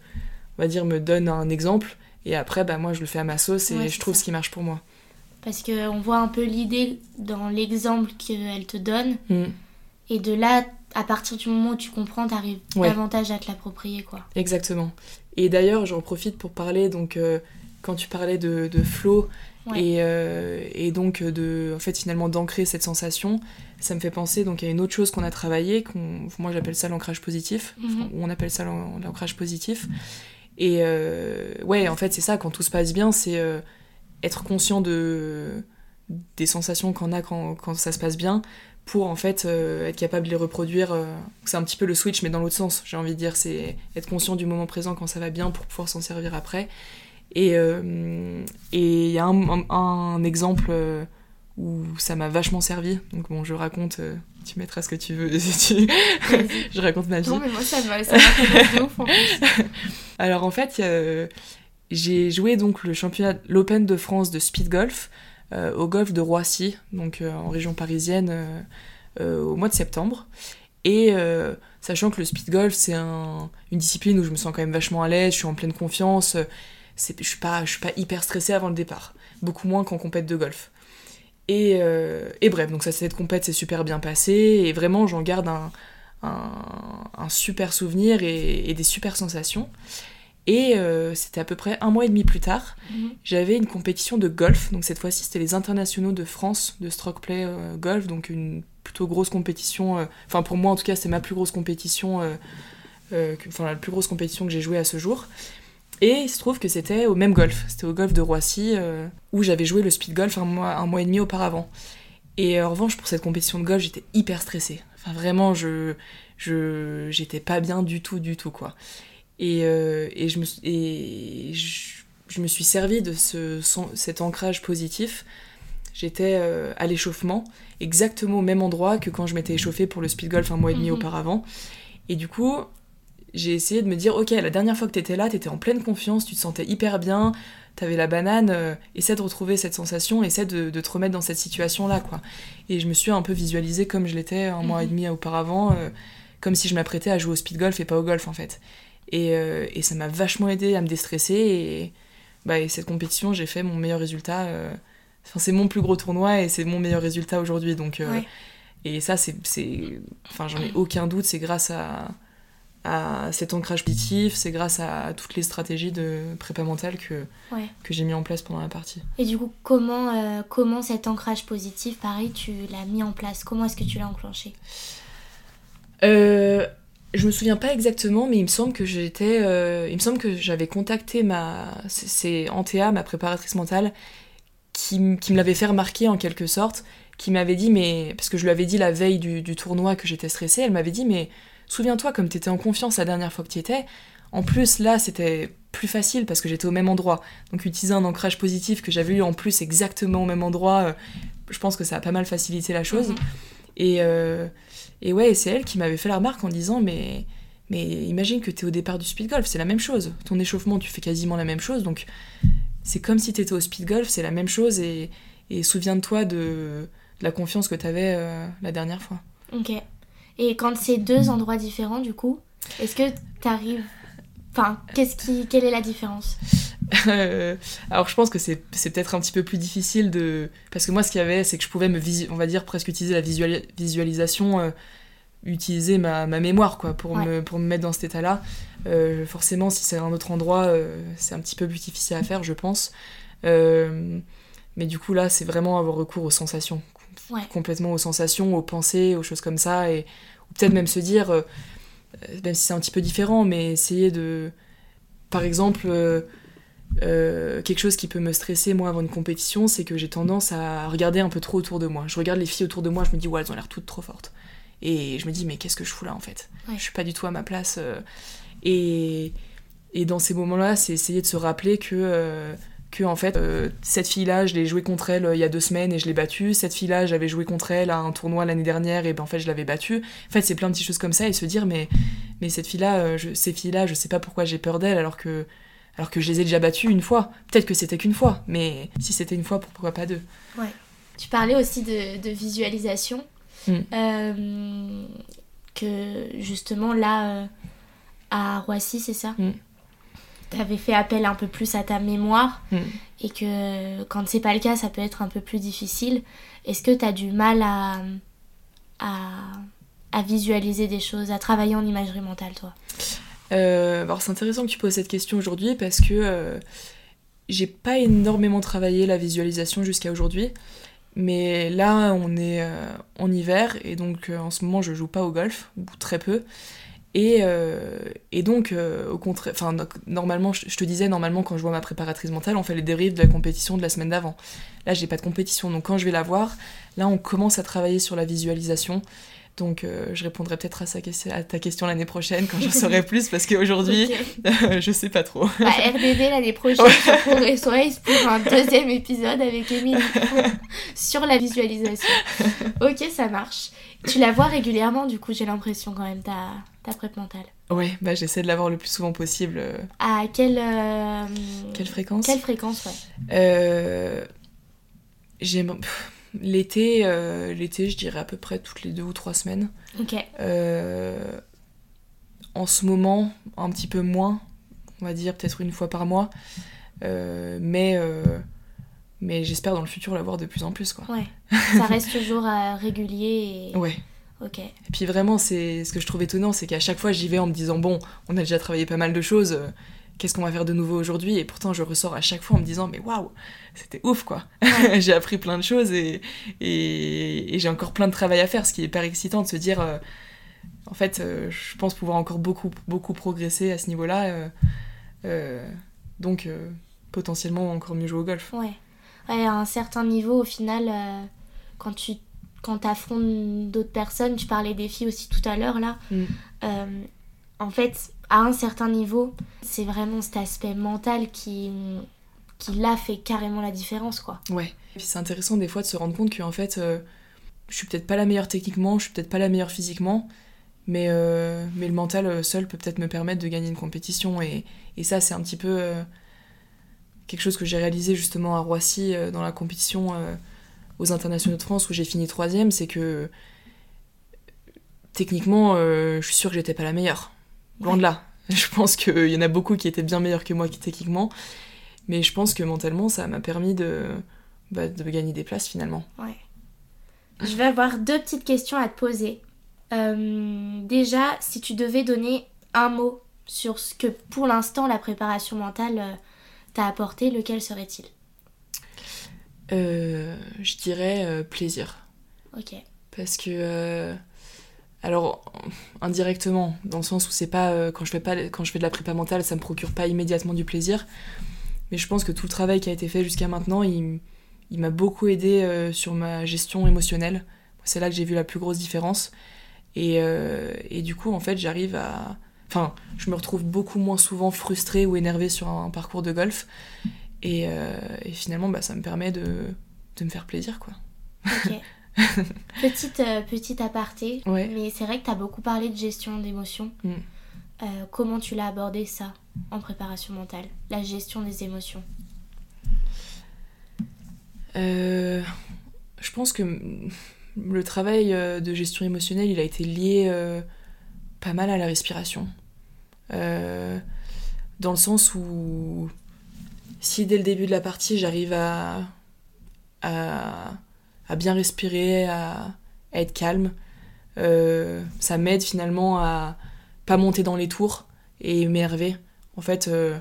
on va dire, me donne un exemple, et après, bah, moi, je le fais à ma sauce et je trouve ce qui marche pour moi. Parce qu'on voit un peu l'idée dans l'exemple qu'elle te donne, mm. Et de là, à partir du moment où tu comprends, tu arrives davantage à te l'approprier, quoi. Exactement. Et d'ailleurs, j'en profite pour parler, donc, euh, quand tu parlais de, de flow, et, euh, et, donc de en fait finalement d'ancrer cette sensation ça me fait penser donc à une autre chose qu'on a travaillé qu'on moi j'appelle ça l'ancrage positif mhm. ou on appelle ça l'ancrage positif et euh, ouais en fait c'est ça quand tout se passe bien c'est euh, être conscient de des sensations qu'on a quand, quand, ça se passe bien pour en fait être capable de les reproduire c'est un petit peu le switch mais dans l'autre sens j'ai envie de dire c'est être conscient du moment présent quand ça va bien pour pouvoir s'en servir après et il euh, y a un, un, exemple euh, où ça m'a vachement servi. Donc bon, je raconte, euh, tu mettras ce que tu veux. tu... je raconte ma vie. Non, mais moi, ça m'a fait ouf en plus. Alors en fait, j'ai joué donc le championnat, l'Open de France de speed golf au golf de Roissy, donc en région parisienne, au mois de septembre. Et sachant que le speed golf, c'est un, une discipline où je me sens quand même vachement à l'aise, je suis en pleine confiance je suis suis pas hyper stressée avant le départ beaucoup moins qu'en compète de golf et, euh, et bref donc ça cette compète s'est super bien passé et vraiment j'en garde un, un, super souvenir et, des super sensations Et euh, c'était à peu près un mois et demi plus tard, Mhm. j'avais une compétition de golf. Donc cette fois-ci, c'était les internationaux de France de stroke play euh, golf, donc une plutôt grosse compétition. euh, Enfin, pour moi, en tout cas, c'est ma plus grosse compétition, enfin la plus grosse compétition que j'ai jouée à ce jour. Et il se trouve que c'était au même golf, c'était au golf de Roissy, où j'avais joué le speed golf un mois, un mois et demi auparavant. Et en revanche, pour cette compétition de golf, j'étais hyper stressée. Enfin, vraiment, je, je, j'étais pas bien du tout, du tout, quoi. Et, euh, et, je, me, suis- et je, je me suis servi de ce, cet ancrage positif. J'étais euh, à l'échauffement, exactement au même endroit que quand je m'étais échauffée pour le speed golf un mois et demi Mhm. auparavant. Et du coup, j'ai essayé de me dire, ok, la dernière fois que t'étais là, t'étais en pleine confiance, tu te sentais hyper bien, t'avais la banane, euh, essaie de retrouver cette sensation, essaie de, de te remettre dans cette situation-là, quoi. Et je me suis un peu visualisée comme je l'étais un mois et Mhm. demi auparavant, euh, comme si je m'apprêtais à jouer au speed golf et pas au golf, en fait. Et, euh, et ça m'a vachement aidé à me déstresser, et, bah, et cette compétition, j'ai fait mon meilleur résultat. euh, Enfin, c'est mon plus gros tournoi et c'est mon meilleur résultat aujourd'hui, donc... euh, Ouais. et ça, c'est. c'est- Enfin, j'en ai aucun doute, c'est grâce à, à cet ancrage positif, c'est grâce à toutes les stratégies de prépa mentale que, Ouais. que j'ai mis en place pendant la partie. Et du coup, comment, euh, comment cet ancrage positif, pareil, tu l'as mis en place? Comment est-ce que tu l'as enclenché? Euh, je me souviens pas exactement, mais il me semble que j'étais. euh, il me semble que j'avais contacté ma. C'est Antea, ma préparatrice mentale, qui, qui me l'avait fait remarquer en quelque sorte, qui m'avait dit, mais. Parce que je lui avais dit la veille du, du tournoi que j'étais stressée, elle m'avait dit, mais souviens-toi, comme t'étais en confiance la dernière fois que tu étais, en plus là c'était plus facile parce que j'étais au même endroit. Donc utiliser un ancrage positif que j'avais eu en plus exactement au même endroit, euh, je pense que ça a pas mal facilité la chose. Mhm. Et, euh, et ouais, c'est elle qui m'avait fait la remarque en disant mais, mais imagine que t'es au départ du speed golf, c'est la même chose. Ton échauffement, tu fais quasiment la même chose, donc c'est comme si t'étais au speed golf, c'est la même chose, et, et souviens-toi de, de la confiance que t'avais euh, la dernière fois. Ok. Et quand c'est deux endroits différents, du coup, est-ce que t'arrives. Enfin, qu'est-ce qui... quelle est la différence? Alors je pense que c'est c'est peut-être un petit peu plus difficile de... Parce que moi ce qu'il y avait c'est que je pouvais me, on va dire, presque utiliser la visuali- visualisation, euh, utiliser ma, ma mémoire quoi, pour, Ouais. me, pour me mettre dans cet état-là. Euh, forcément si c'est un autre endroit euh, c'est un petit peu plus difficile à faire je pense. Euh, mais du coup là c'est vraiment avoir recours aux sensations. Ouais. Complètement aux sensations, aux pensées, aux choses comme ça. Et ou peut-être même se dire, euh, euh, même si c'est un petit peu différent, mais essayer de... Par exemple... euh, quelque chose qui peut me stresser moi avant une compétition, c'est que j'ai tendance à regarder un peu trop autour de moi. Je regarde les filles autour de moi, je me dis ouais elles ont l'air toutes trop fortes. Et je me dis mais qu'est-ce que je fous là en fait? Ouais. Je suis pas du tout à ma place. euh. Et, et dans ces moments-là, c'est essayer de se rappeler que, euh, que en fait cette fille-là, je l'ai jouée contre elle il y a deux semaines et je l'ai battue. Cette fille-là, j'avais joué contre elle à un tournoi l'année dernière et ben en fait je l'avais battue. En fait c'est plein de petites choses comme ça et se dire mais mais cette fille-là, euh, je- ces filles-là, je sais pas pourquoi j'ai peur d'elles alors que alors que je les ai déjà battues une fois. Peut-être que c'était qu'une fois, mais si c'était une fois, pourquoi pas deux? Tu parlais aussi de, de visualisation. Mm. Euh, que justement là, euh, à Roissy, c'est ça? Mm. T'avais fait appel un peu plus à ta mémoire Mm. et que quand c'est pas le cas, ça peut être un peu plus difficile. Est-ce que t'as du mal à, à, à visualiser des choses, à travailler en imagerie mentale, toi? Euh, alors c'est intéressant que tu poses cette question aujourd'hui parce que euh, j'ai pas énormément travaillé la visualisation jusqu'à aujourd'hui. Mais là, on est euh, en hiver et donc en ce moment, je joue pas au golf, ou très peu. Et, donc, au contraire, enfin, no- normalement, je te disais, normalement, quand je vois ma préparatrice mentale, on fait les dérives de la compétition de la semaine d'avant. Là, j'ai pas de compétition, donc quand je vais la voir, là, on commence à travailler sur la visualisation. Donc, euh, je répondrai peut-être à, ta question l'année prochaine quand j'en saurai plus, parce qu'aujourd'hui, Ok. je sais pas trop. Bah, l'année prochaine sur Progress pour un deuxième épisode avec Émilie sur la visualisation. Ok, ça marche. Tu la vois régulièrement, du coup, j'ai l'impression quand même, ta, ta prep mentale. Ouais, bah j'essaie de l'avoir le plus souvent possible. euh, À quelle, euh, Quelle fréquence? quelle fréquence, ouais. Euh, J'aime. pff, L'été, euh, l'été, je dirais à peu près toutes les deux ou trois semaines. Ok, Euh, en ce moment, un petit peu moins, on va dire peut-être une fois par mois. Euh, mais mais j'espère dans le futur l'avoir de plus en plus, quoi. ouais. Ça reste toujours régulier et... Ouais. Ok, Et puis vraiment, c'est ce que je trouve étonnant, c'est qu'à chaque fois j'y vais en me disant bon, on a déjà travaillé pas mal de choses, qu'est-ce qu'on va faire de nouveau aujourd'hui Et pourtant, je ressors à chaque fois en me disant, mais waouh, c'était ouf quoi. j'ai appris plein de choses et, et, j'ai encore plein de travail à faire, ce qui est hyper excitant de se dire, euh, en fait, euh, je pense pouvoir encore beaucoup, beaucoup progresser à ce niveau-là. Euh, donc, potentiellement encore mieux jouer au golf. Ouais. ouais à un certain niveau, au final, quand tu quand affrontes d'autres personnes, tu parlais des filles aussi tout à l'heure là, mm. En fait, à un certain niveau, c'est vraiment cet aspect mental qui, qui là fait carrément la différence quoi. Ouais. Et puis c'est intéressant des fois de se rendre compte que fait, euh, je suis peut-être pas la meilleure techniquement, je suis peut-être pas la meilleure physiquement, mais, euh, mais le mental euh, seul peut peut-être me permettre de gagner une compétition et, et ça c'est un petit peu quelque chose que j'ai réalisé justement à Roissy dans la compétition aux internationaux de France où j'ai fini troisième, c'est que techniquement je suis sûre que j'étais pas la meilleure Loin de là. Je pense qu'il y en a beaucoup qui étaient bien meilleurs que moi techniquement. Mais je pense que mentalement, ça m'a permis de, bah, de gagner des places finalement. Ouais. Je vais avoir deux petites questions à te poser. Euh, déjà, si tu devais donner un mot sur ce que pour l'instant la préparation mentale euh, t'a apporté, lequel serait-il? Euh, Je dirais plaisir. Ok. Parce que alors indirectement dans le sens où c'est pas euh, quand je fais pas quand je fais de la prépa mentale ça me procure pas immédiatement du plaisir. Mais je pense que tout le travail qui a été fait jusqu'à maintenant il, m'a beaucoup aidé euh, sur ma gestion émotionnelle. C'est là que j'ai vu la plus grosse différence. Euh, et, du coup en fait j'arrive à enfin je me retrouve beaucoup moins souvent frustrée ou énervée sur un, parcours de golf. Et, finalement bah, ça me permet de, de me faire plaisir quoi petite, euh, petite aparté, mais c'est vrai que tu as beaucoup parlé de gestion d'émotions. Mm. Euh, comment tu l'as abordé ça en préparation mentale, la gestion des émotions? Euh, Je pense que le travail de gestion émotionnelle, il a été lié pas mal à la respiration. dans le sens où si dès le début de la partie j'arrive à, à à bien respirer, à, être calme. Euh, ça m'aide finalement à pas monter dans les tours et m'énerver. En fait, euh,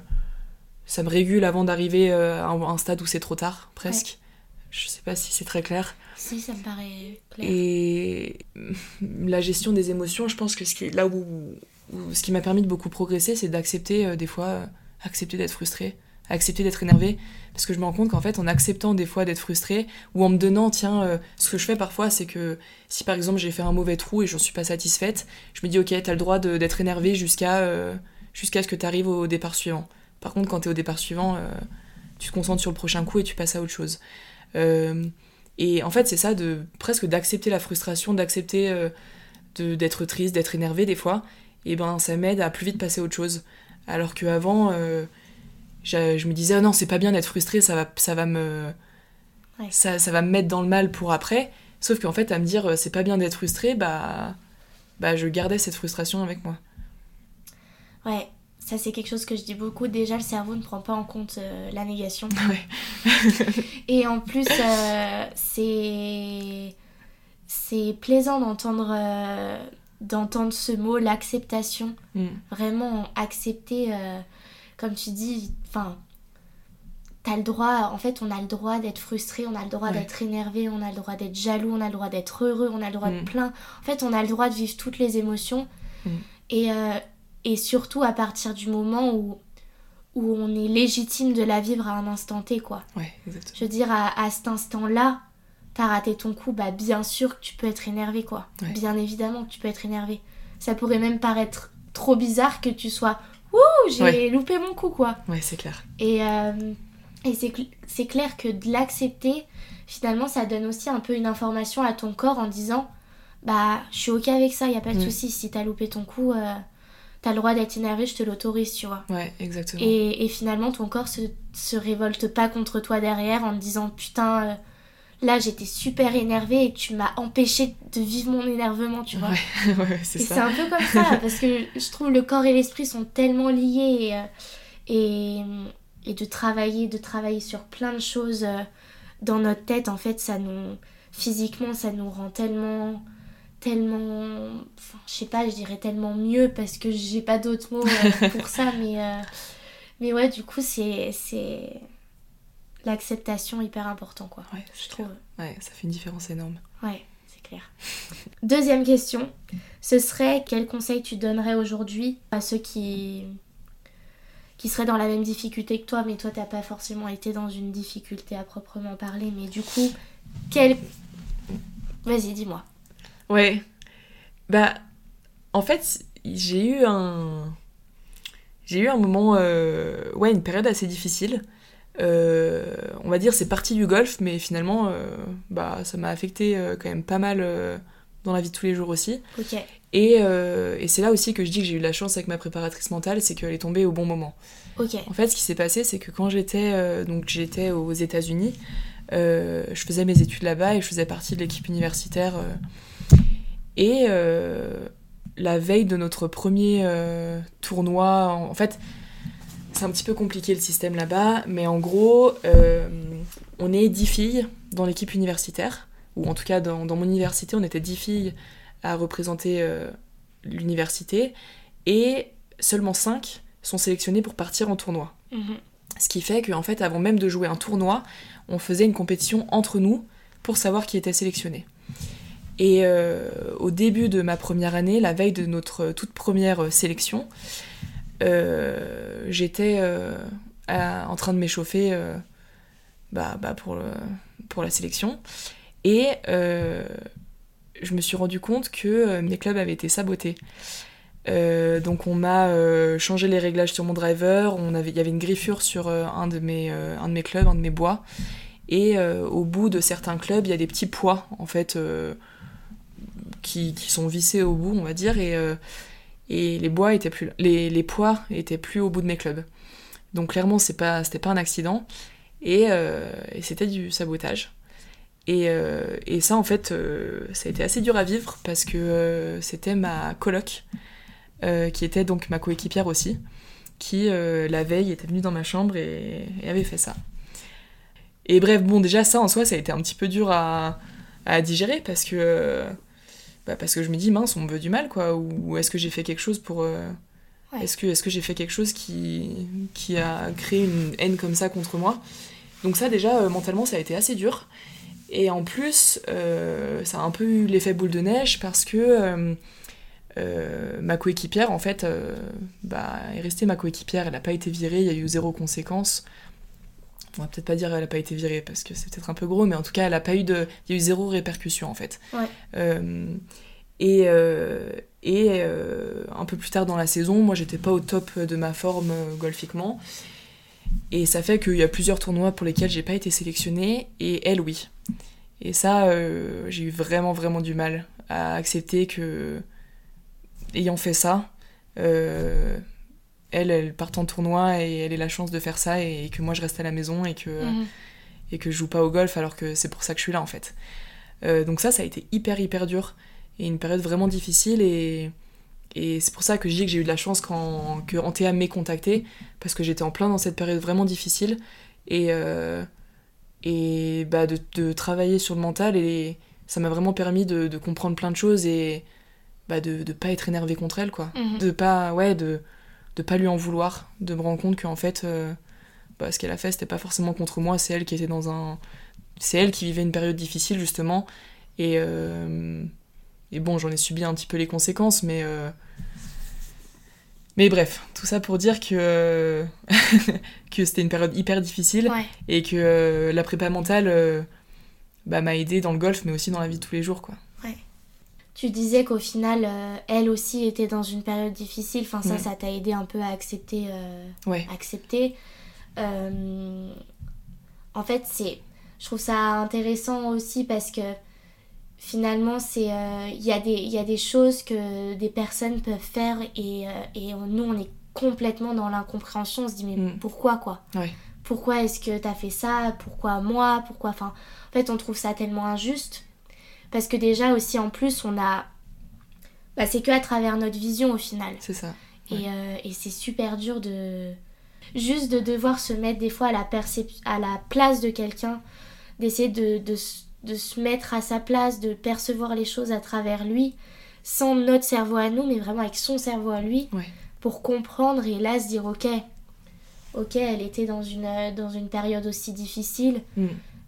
ça me régule avant d'arriver euh, à un stade où c'est trop tard, presque. Je sais pas si c'est très clair. Si, ça me paraît clair. Et la gestion des émotions, je pense que ce qui, là où, où ce qui m'a permis de beaucoup progresser, c'est d'accepter des fois, accepter d'être frustré, accepter d'être énervé parce que je me rends compte qu'en fait en acceptant des fois d'être frustré ou en me donnant tiens euh, ce que je fais parfois c'est que si par exemple j'ai fait un mauvais trou et j'en suis pas satisfaite je me dis ok t'as le droit d'être énervé jusqu'à euh, jusqu'à ce que t'arrives au départ suivant. Par contre quand t'es au départ suivant euh, tu te concentres sur le prochain coup et tu passes à autre chose. Et en fait c'est ça de presque d'accepter la frustration d'accepter d'être triste d'être énervé des fois et ben ça m'aide à plus vite passer à autre chose. Alors qu'avant je, me disais, oh non, c'est pas bien d'être frustré, ça va, ça va me. Ça, ça, va me mettre dans le mal pour après. Sauf qu'en fait, à me dire, euh, c'est pas bien d'être frustré, bah, bah, je gardais cette frustration avec moi. Ouais, ça c'est quelque chose que je dis beaucoup. Déjà, le cerveau ne prend pas en compte euh, la négation. Ouais. Et en plus, euh, c'est c'est plaisant d'entendre d'entendre ce mot, l'acceptation. Mm. Vraiment accepter comme tu dis, enfin, t'as le droit, en fait, on a le droit d'être frustré, on a le droit d'être énervé, on a le droit d'être jaloux, on a le droit d'être heureux, on a le droit de mm. plein. En fait, on a le droit de vivre toutes les émotions. Mm. Et, euh, et surtout à partir du moment où, où on est légitime de la vivre à un instant T, quoi. Ouais, exactement. Je veux dire, à, à cet instant-là, t'as raté ton coup, bah bien sûr que tu peux être énervé, quoi. Bien évidemment que tu peux être énervé. Ça pourrait même paraître trop bizarre que tu sois Ouh, j'ai loupé mon coup, quoi. Ouais, c'est clair. Et, euh, et c'est clair que de l'accepter, finalement, ça donne aussi un peu une information à ton corps en disant Bah, je suis ok avec ça, y a pas de mm. souci. Si t'as loupé ton coup, euh, t'as le droit d'être énervé, je te l'autorise, tu vois. Ouais, exactement. Et, et, finalement, ton corps se, se révolte pas contre toi derrière en te disant Putain. Euh, là j'étais super énervée et tu m'as empêché de vivre mon énervement, tu vois. Ouais, c'est ça. C'est un peu comme ça, parce que je trouve le corps et l'esprit sont tellement liés euh, et, et, de travailler, de travailler sur plein de choses euh, dans notre tête, en fait, ça nous. Physiquement, ça nous rend tellement. tellement. Enfin, je sais pas, je dirais tellement mieux parce que j'ai pas d'autres mots euh, pour ça, mais. Mais ouais, du coup, c'est c'est l'acceptation hyper important, quoi. Ouais, Je trouve. Ouais, ça fait une différence énorme. Ouais, c'est clair. Deuxième question, ce serait quel conseil tu donnerais aujourd'hui à ceux qui qui seraient dans la même difficulté que toi, mais toi t'as pas forcément été dans une difficulté à proprement parler, mais du coup, quel Vas-y, dis-moi. Ouais. Bah, en fait, j'ai eu un. J'ai eu un moment. euh, Ouais, une période assez difficile. Euh, on va dire, c'est parti du golf, mais finalement, euh, bah, ça m'a affecté euh, quand même pas mal dans la vie de tous les jours aussi. Et, et c'est là aussi que je dis que j'ai eu de la chance avec ma préparatrice mentale, c'est qu'elle est tombée au bon moment. En fait, ce qui s'est passé, c'est que quand j'étais donc j'étais aux États-Unis, je faisais mes études là-bas et je faisais partie de l'équipe universitaire. et la veille de notre premier tournoi, en, en fait, c'est un petit peu compliqué le système là-bas, mais en gros, euh, on est 10 filles dans l'équipe universitaire, ou en tout cas dans, dans mon université, on était 10 filles à représenter euh, l'université, et seulement 5 sont sélectionnées pour partir en tournoi. Mhm. Ce qui fait qu'en fait, avant même de jouer un tournoi, on faisait une compétition entre nous pour savoir qui était sélectionné. Et euh, au début de ma première année, la veille de notre toute première sélection, j'étais euh, en train de m'échauffer euh, bah, bah, pour, pour la sélection. Et euh, je me suis rendu compte que euh, mes clubs avaient été sabotés. Euh, donc on m'a euh, changé les réglages sur mon driver, il y avait une griffure sur euh, un, de mes, euh, un de mes clubs, un de mes bois, et euh, au bout de certains clubs, il y a des petits poids en fait euh, qui, qui sont vissés au bout, on va dire, et, euh, et les bois étaient plus, les, les poids étaient plus au bout de mes clubs. Donc clairement, c'est pas, c'était pas un accident, et, euh, c'était du sabotage. Et, euh, et ça, en fait, euh, ça a été assez dur à vivre parce que c'était ma coloc, qui était donc ma coéquipière aussi, qui la veille était venue dans ma chambre et, et avait fait ça. Et bref, bon, déjà ça en soi, ça a été un petit peu dur à, à digérer parce que, bah, parce que je me dis, mince, on me veut du mal, quoi, ou est-ce que j'ai fait quelque chose pour. euh, Ouais. Est-ce que, est que j'ai fait quelque chose qui, qui a créé une haine comme ça contre moi? Donc, ça, déjà, euh, mentalement, ça a été assez dur. Et en plus, euh, ça a un peu eu l'effet boule de neige parce que euh, ma coéquipière, en fait, euh, bah, est restée ma coéquipière. Elle n'a pas été virée, il y a eu zéro conséquence. On va peut-être pas dire elle n'a pas été virée parce que c'est peut-être un peu gros, mais en tout cas, elle a pas eu de, il y a eu zéro répercussion en fait. Ouais. Euh, et euh, et euh, un peu plus tard dans la saison, moi, j'étais pas au top de ma forme golfiquement. Et ça fait qu'il y a plusieurs tournois pour lesquels j'ai pas été sélectionnée, et elle, oui. Et ça, j'ai eu vraiment, vraiment du mal à accepter que, ayant fait ça, euh, elle, elle parte en tournoi et elle ait la chance de faire ça, et, que moi je reste à la maison et que, Mhm. et que je joue pas au golf alors que c'est pour ça que je suis là en fait. Euh, donc ça, ça a été hyper, hyper dur, et une période vraiment difficile, et, et c'est pour ça que je dis que j'ai eu de la chance quand que Antea m'ait contacté, parce que j'étais en plein dans cette période vraiment difficile, et, euh, et bah, de, de travailler sur le mental, et ça m'a vraiment permis de, de comprendre plein de choses, et bah, de ne pas être énervé contre elle, quoi. Mhm. De pas, ouais, de, de pas lui en vouloir, de me rendre compte qu'en fait, euh, bah, ce qu'elle a fait, c'était pas forcément contre moi, c'est elle qui était dans un... C'est elle qui vivait une période difficile, justement, et... euh, et bon, j'en ai subi un petit peu les conséquences, mais. euh, Mais bref, tout ça pour dire que, que c'était une période hyper difficile Ouais. et que euh, la prépa mentale bah, m'a aidé dans le golf, mais aussi dans la vie de tous les jours. Quoi. Tu disais qu'au final, euh, elle aussi était dans une période difficile. Enfin, ça, Ouais. ça t'a aidé un peu à accepter. euh, Ouais, accepter. Euh, en fait, c'est, je trouve ça intéressant aussi parce que finalement, c'est, il y, a des- il y a des choses que des personnes peuvent faire et, et on- nous, on est complètement dans l'incompréhension. On se dit, mais Mm. pourquoi quoi? Ouais. Pourquoi est-ce que t'as fait ça? Pourquoi moi? Pourquoi Enfin, en fait, on trouve ça tellement injuste parce que déjà aussi, en plus, on a, bah, c'est que à travers notre vision au final. c'est ça. Et, euh, et c'est super dur de. Juste de devoir se mettre des fois à la, percep- à la place de quelqu'un, d'essayer de, de, de se mettre à sa place, de percevoir les choses à travers lui, sans notre cerveau à nous, mais vraiment avec son cerveau à lui, Ouais. pour comprendre et là se dire ok, ok, elle était dans une, euh, dans une période aussi difficile. Mm.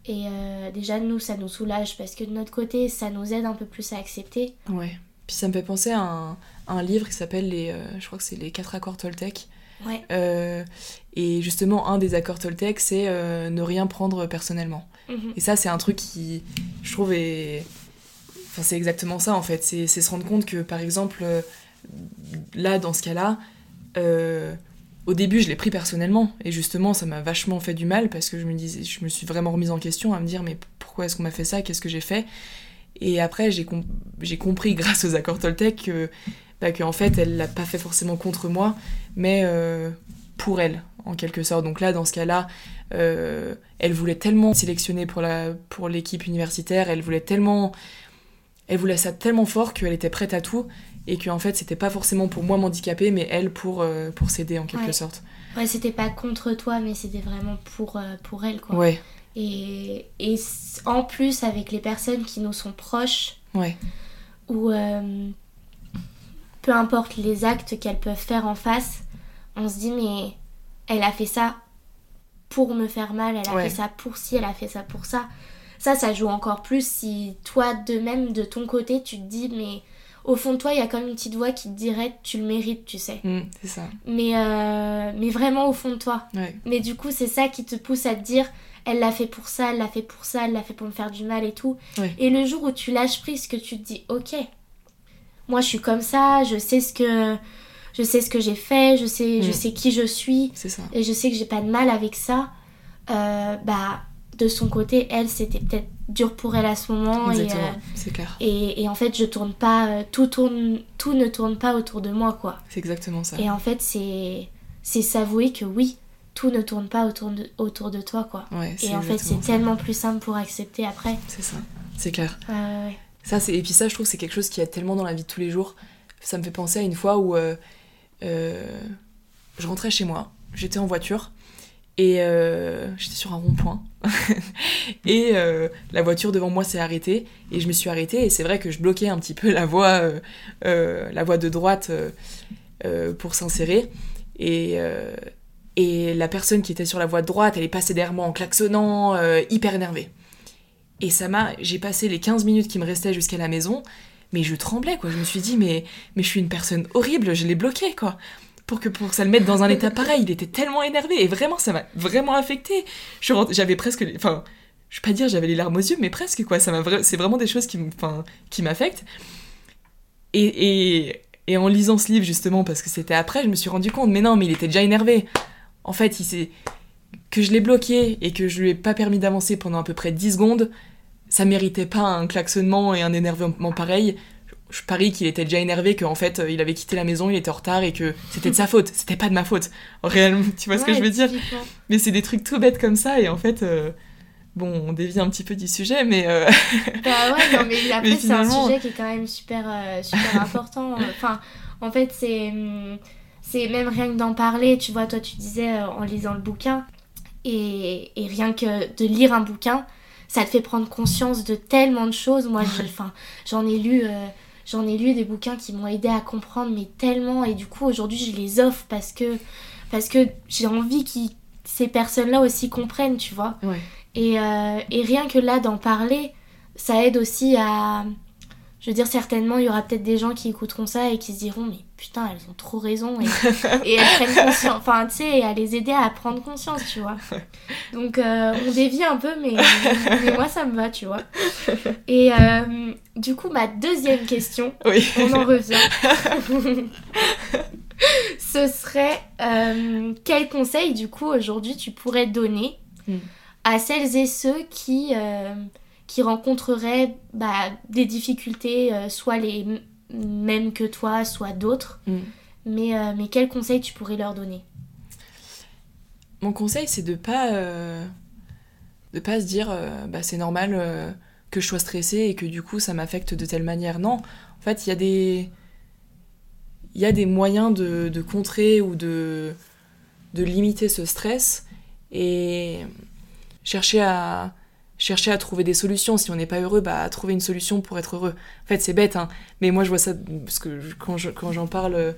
Et euh, déjà, nous, ça nous soulage parce que de notre côté, ça nous aide un peu plus à accepter. Ouais. Puis ça me fait penser à un, à un livre qui s'appelle les, euh, je crois que c'est les quatre accords Toltec. Ouais. Euh, et justement, un des accords Toltec, c'est ne rien prendre personnellement. Mhm. Et ça, c'est un truc qui, je trouve, est. Enfin, c'est exactement ça en fait. C'est se rendre compte que, par exemple, là, dans ce cas-là, au début, je l'ai pris personnellement. Et justement, ça m'a vachement fait du mal parce que je me, disais, je me suis vraiment remise en question à me dire, mais pourquoi est-ce qu'on m'a fait ça? Qu'est-ce que j'ai fait? Et après, j'ai com- j'ai compris, grâce aux accords Toltec, que, bah, en fait, elle l'a pas fait forcément contre moi, mais euh, pour elle, en quelque sorte. Donc là, dans ce cas-là, euh, elle voulait tellement sélectionner pour pour l'équipe universitaire, elle voulait tellement elle voulait ça tellement fort qu'elle était prête à tout et que en fait c'était pas forcément pour moi m'handicaper mais elle pour euh, pour s'aider en quelque Ouais. sorte. Ouais, c'était pas contre toi, mais c'était vraiment pour, euh, pour elle, quoi. Ouais, Et, et en plus, avec les personnes qui nous sont proches, ouais, ou euh, peu importe les actes qu'elles peuvent faire en face, on se dit, mais elle a fait ça pour me faire mal, elle a Ouais. fait ça pour ci, elle a fait ça pour ça. Ça, ça joue encore plus si toi, de même, de ton côté, tu te dis, mais au fond de toi, il y a quand même une petite voix qui te dirait, tu le mérites, tu sais. Mm, c'est ça. Mais, euh, mais vraiment au fond de toi. Ouais, Mais du coup, c'est ça qui te pousse à te dire elle l'a fait pour ça, elle l'a fait pour ça, elle l'a fait pour me faire du mal et tout. Ouais. Et le jour où tu lâches prise, que tu te dis ok, moi je suis comme ça, je sais ce que je sais ce que j'ai fait, je sais je Mm. sais qui je suis c'est ça. et je sais que j'ai pas de mal avec ça. euh, bah de son côté, elle c'était peut-être dur pour elle à ce moment et, Exactement, euh, c'est clair. et, et en fait je tourne pas euh, tout tourne tout ne tourne pas autour de moi quoi. C'est exactement ça. Et en fait, c'est c'est s'avouer que oui, tout ne tourne pas autour de, autour de toi, quoi. Ouais, c'est Et en fait, c'est tellement plus simple pour accepter après. C'est ça. C'est clair. Ouais. Ça, c'est... Et puis ça, je trouve, c'est quelque chose qui est tellement dans la vie de tous les jours. Ça me fait penser à une fois où euh, je rentrais chez moi, j'étais en voiture, et euh, j'étais sur un rond-point. et euh, la voiture devant moi s'est arrêtée, et je me suis arrêtée, et c'est vrai que je bloquais un petit peu la voie, euh, la voie de droite pour s'insérer. Et, et la personne qui était sur la voie de droite, elle est passée derrière moi en klaxonnant, hyper énervée. Et ça m'a. J'ai passé les 15 minutes qui me restaient jusqu'à la maison, mais je tremblais, quoi. Je me suis dit, mais, mais je suis une personne horrible, je l'ai bloqué, quoi. Pour que, pour ça le mette dans un état pareil. Il était tellement énervé, et vraiment, ça m'a vraiment affecté. J'avais presque. Enfin, je vais pas dire j'avais les larmes aux yeux, mais presque, quoi. Ça m'a C'est vraiment des choses qui enfin, qui m'affectent. Et, et, et en lisant ce livre, justement, parce que c'était après, je me suis rendu compte, mais non, mais il était déjà énervé. En fait, il s'est que je l'ai bloqué et que je lui ai pas permis d'avancer pendant à peu près 10 secondes, ça méritait pas un klaxonnement et un énervement pareil. Je parie qu'il était déjà énervé, qu'en fait euh, il avait quitté la maison, il était en retard et que c'était de sa faute. C'était pas de ma faute. Réellement, tu vois ce que je veux dire? Mais c'est des trucs tout bêtes comme ça et en fait, euh, bon, on dévie un petit peu du sujet, mais euh, Bah ouais, non, mais après, c'est un sujet qui est quand même super, euh, super important. Enfin, en fait, c'est. hum, C'est même rien que d'en parler, tu vois, toi tu disais en lisant le bouquin, et, et rien que de lire un bouquin, ça te fait prendre conscience de tellement de choses. Moi, j'en ai lu, j'en ai lu des bouquins qui m'ont aidé à comprendre, mais tellement. Et du coup, aujourd'hui, je les offre parce que, parce que j'ai envie que ces personnes-là aussi comprennent, tu vois. ouais, Et, euh, et rien que là, d'en parler, ça aide aussi à. Je veux dire, certainement, il y aura peut-être des gens qui écouteront ça et qui se diront, mais putain, elles ont trop raison. Et, et elles prennent conscience. Enfin, tu sais, à les aider à prendre conscience, tu vois. Donc, euh, on dévie un peu, mais, mais moi, ça me va, tu vois. Et euh, du coup, ma deuxième question, oui. on en revient. Ce serait euh, quel conseil du coup aujourd'hui tu pourrais donner Mm. à celles et ceux qui, euh, qui rencontreraient bah, des difficultés, euh, soit les mêmes que toi, soit d'autres. Mm. Mais, euh, mais quel conseil tu pourrais leur donner? Mon conseil, c'est de pas euh, de pas se dire bah c'est normal que je sois stressée et que du coup ça m'affecte de telle manière. Non, en fait, il y a des il y a des moyens de, de contrer ou de de limiter ce stress et chercher à chercher à trouver des solutions. Si on n'est pas heureux, bah trouver une solution pour être heureux. En fait, c'est bête, hein, mais moi je vois ça parce que quand je- quand j'en parle, euh,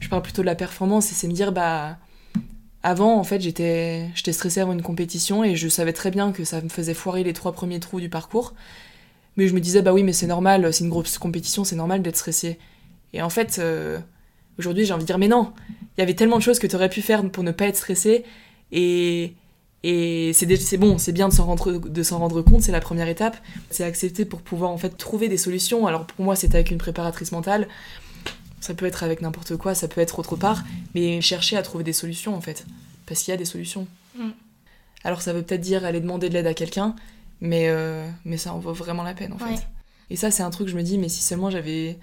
je parle plutôt de la performance et c'est me dire bah avant, en fait, j'étais stressée avant une compétition et je savais très bien que ça me faisait foirer les trois premiers trous du parcours. Mais je me disais, bah oui, mais c'est normal, c'est une grosse compétition, c'est normal d'être stressé. Et en fait, euh, aujourd'hui, j'ai envie de dire, mais non, il y avait tellement de choses que tu aurais pu faire pour ne pas être stressé. Et, et c'est bon, c'est bien de s'en rendre, de rendre compte, c'est la première étape. C'est accepter pour pouvoir en fait trouver des solutions. Alors pour moi, c'était avec une préparatrice mentale. Ça peut être avec n'importe quoi, ça peut être autre part, mais chercher à trouver des solutions en fait. Parce qu'il y a des solutions. Mm. Alors ça veut peut-être dire aller demander de l'aide à quelqu'un, mais, euh, mais ça en vaut vraiment la peine en fait. Et ça, c'est un truc, je me dis, mais si seulement j'avais.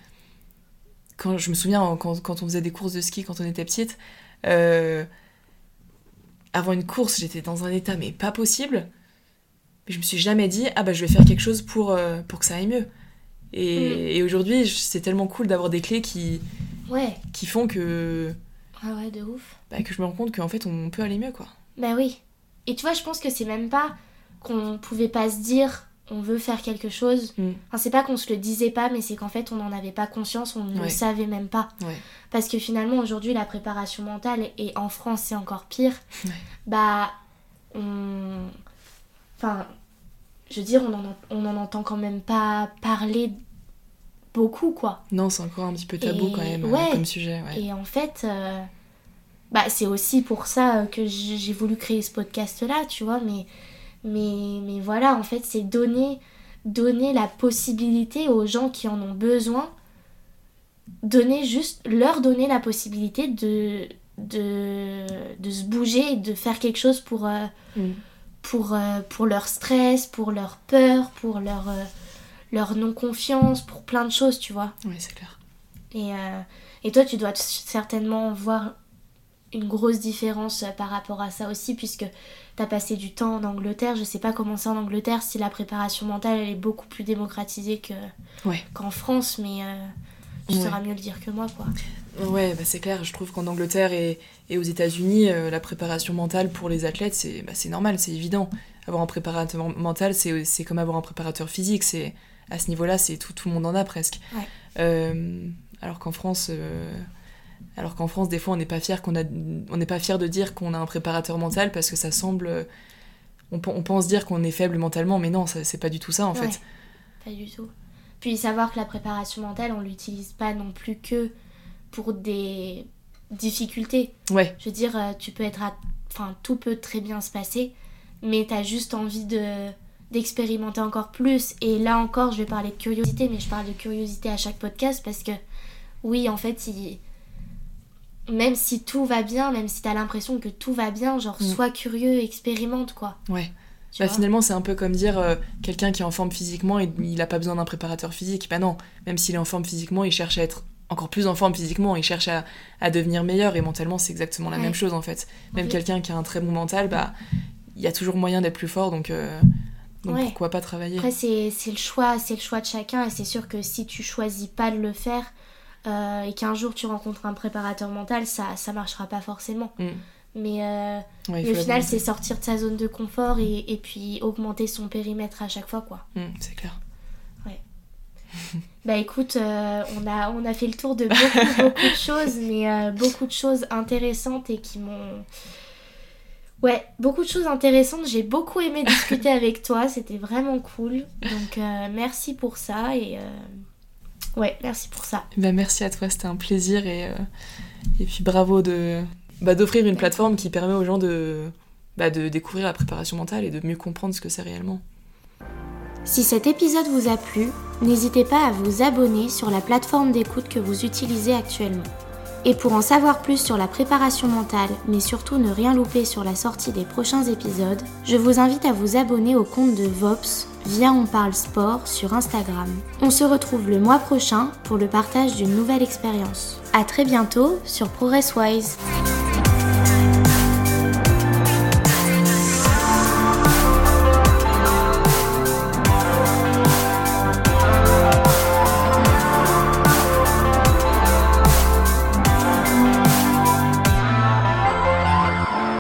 Quand je me souviens, quand, quand, on faisait des courses de ski quand on était petite, euh, avant une course, j'étais dans un état mais pas possible. Mais je me suis jamais dit, ah bah je vais faire quelque chose pour, euh, pour que ça aille mieux. Et, mm. aujourd'hui, c'est tellement cool d'avoir des clés qui, ouais. qui font que. Ah ouais, de ouf. Bah, que je me rends compte qu'en fait, on peut aller mieux, quoi. Bah oui. Et tu vois, je pense que c'est même pas qu'on pouvait pas se dire on veut faire quelque chose. Mm. Enfin, c'est pas qu'on se le disait pas, mais c'est qu'en fait on n'en avait pas conscience, on ne le savait même pas. Parce que finalement aujourd'hui la préparation mentale, et en France c'est encore pire, bah on... Enfin, je veux dire, on en, on en entend quand même pas parler beaucoup quoi. Non, c'est encore un petit peu tabou quand même euh, comme sujet. Et en fait, euh, bah, c'est aussi pour ça que j'ai voulu créer ce podcast là, tu vois, mais mais, mais voilà, en fait, c'est donner, donner la possibilité aux gens qui en ont besoin, donner juste, leur donner la possibilité de, de, de se bouger de faire quelque chose pour, euh, mm. pour, euh, pour leur stress, pour leur peur, pour leur, euh, leur non-confiance, pour plein de choses, tu vois. Oui, c'est clair. Et, et toi, tu dois certainement voir une grosse différence par rapport à ça aussi, puisque t'as passé du temps en Angleterre. Je sais pas comment c'est en Angleterre, si la préparation mentale elle est beaucoup plus démocratisée que qu'en France, mais euh, tu sauras mieux le dire que moi, quoi. Ouais, bah c'est clair. Je trouve qu'en Angleterre et, et aux États-Unis, euh, la préparation mentale pour les athlètes, c'est bah, normal, c'est évident. Avoir un préparateur mental, c'est comme avoir un préparateur physique. C'est à ce niveau-là, c'est tout, tout le monde en a presque. Euh, alors qu'en France, alors qu'en France, des fois, on n'est pas fier qu'on a, on n'est pas fier de dire qu'on a un préparateur mental parce que ça semble, on, pense dire qu'on est faible mentalement, mais non, c'est pas du tout ça en fait. Pas du tout. Puis savoir que la préparation mentale, on l'utilise pas non plus que pour des difficultés. Ouais. Je veux dire, euh, tu peux être, enfin, tout peut très bien se passer, mais tu as juste envie de d'expérimenter encore plus. Et là encore, je vais parler de curiosité, mais je parle de curiosité à chaque podcast parce que oui, en fait, il même si tout va bien, même si t'as l'impression que tout va bien, genre mm. sois curieux, expérimente quoi. Ouais. Bah, finalement, c'est un peu comme dire euh, quelqu'un qui est en forme physiquement, et il n'a pas besoin d'un préparateur physique. Bah non, même s'il est en forme physiquement, il cherche à être encore plus en forme physiquement, il cherche à, à devenir meilleur et mentalement, c'est exactement la même chose en fait. Même quelqu'un qui a un très bon mental, bah il y a toujours moyen d'être plus fort donc, euh, donc pourquoi pas travailler? Après, c'est le choix, c'est le choix de chacun et c'est sûr que si tu choisis pas de le faire, euh, et qu'un jour tu rencontres un préparateur mental, ça ça marchera pas forcément. Mm. Mais, euh, au final, c'est sortir de sa zone de confort et, et, puis augmenter son périmètre à chaque fois, quoi. Mm, c'est clair. Ouais. bah écoute, euh, on, a, on a fait le tour de beaucoup, beaucoup de choses, mais beaucoup de choses intéressantes et qui m'ont... Ouais, beaucoup de choses intéressantes. J'ai beaucoup aimé discuter avec toi. C'était vraiment cool. Donc merci pour ça et Ouais, merci pour ça. Bah, merci à toi, c'était un plaisir et, euh, et puis bravo de bah, d'offrir une plateforme qui permet aux gens de, bah, de découvrir la préparation mentale et de mieux comprendre ce que c'est réellement. Si cet épisode vous a plu, n'hésitez pas à vous abonner sur la plateforme d'écoute que vous utilisez actuellement. Et pour en savoir plus sur la préparation mentale, mais surtout ne rien louper sur la sortie des prochains épisodes, je vous invite à vous abonner au compte de Vops via On Parle Sport sur Instagram. On se retrouve le mois prochain pour le partage d'une nouvelle expérience. A très bientôt sur ProgressWise.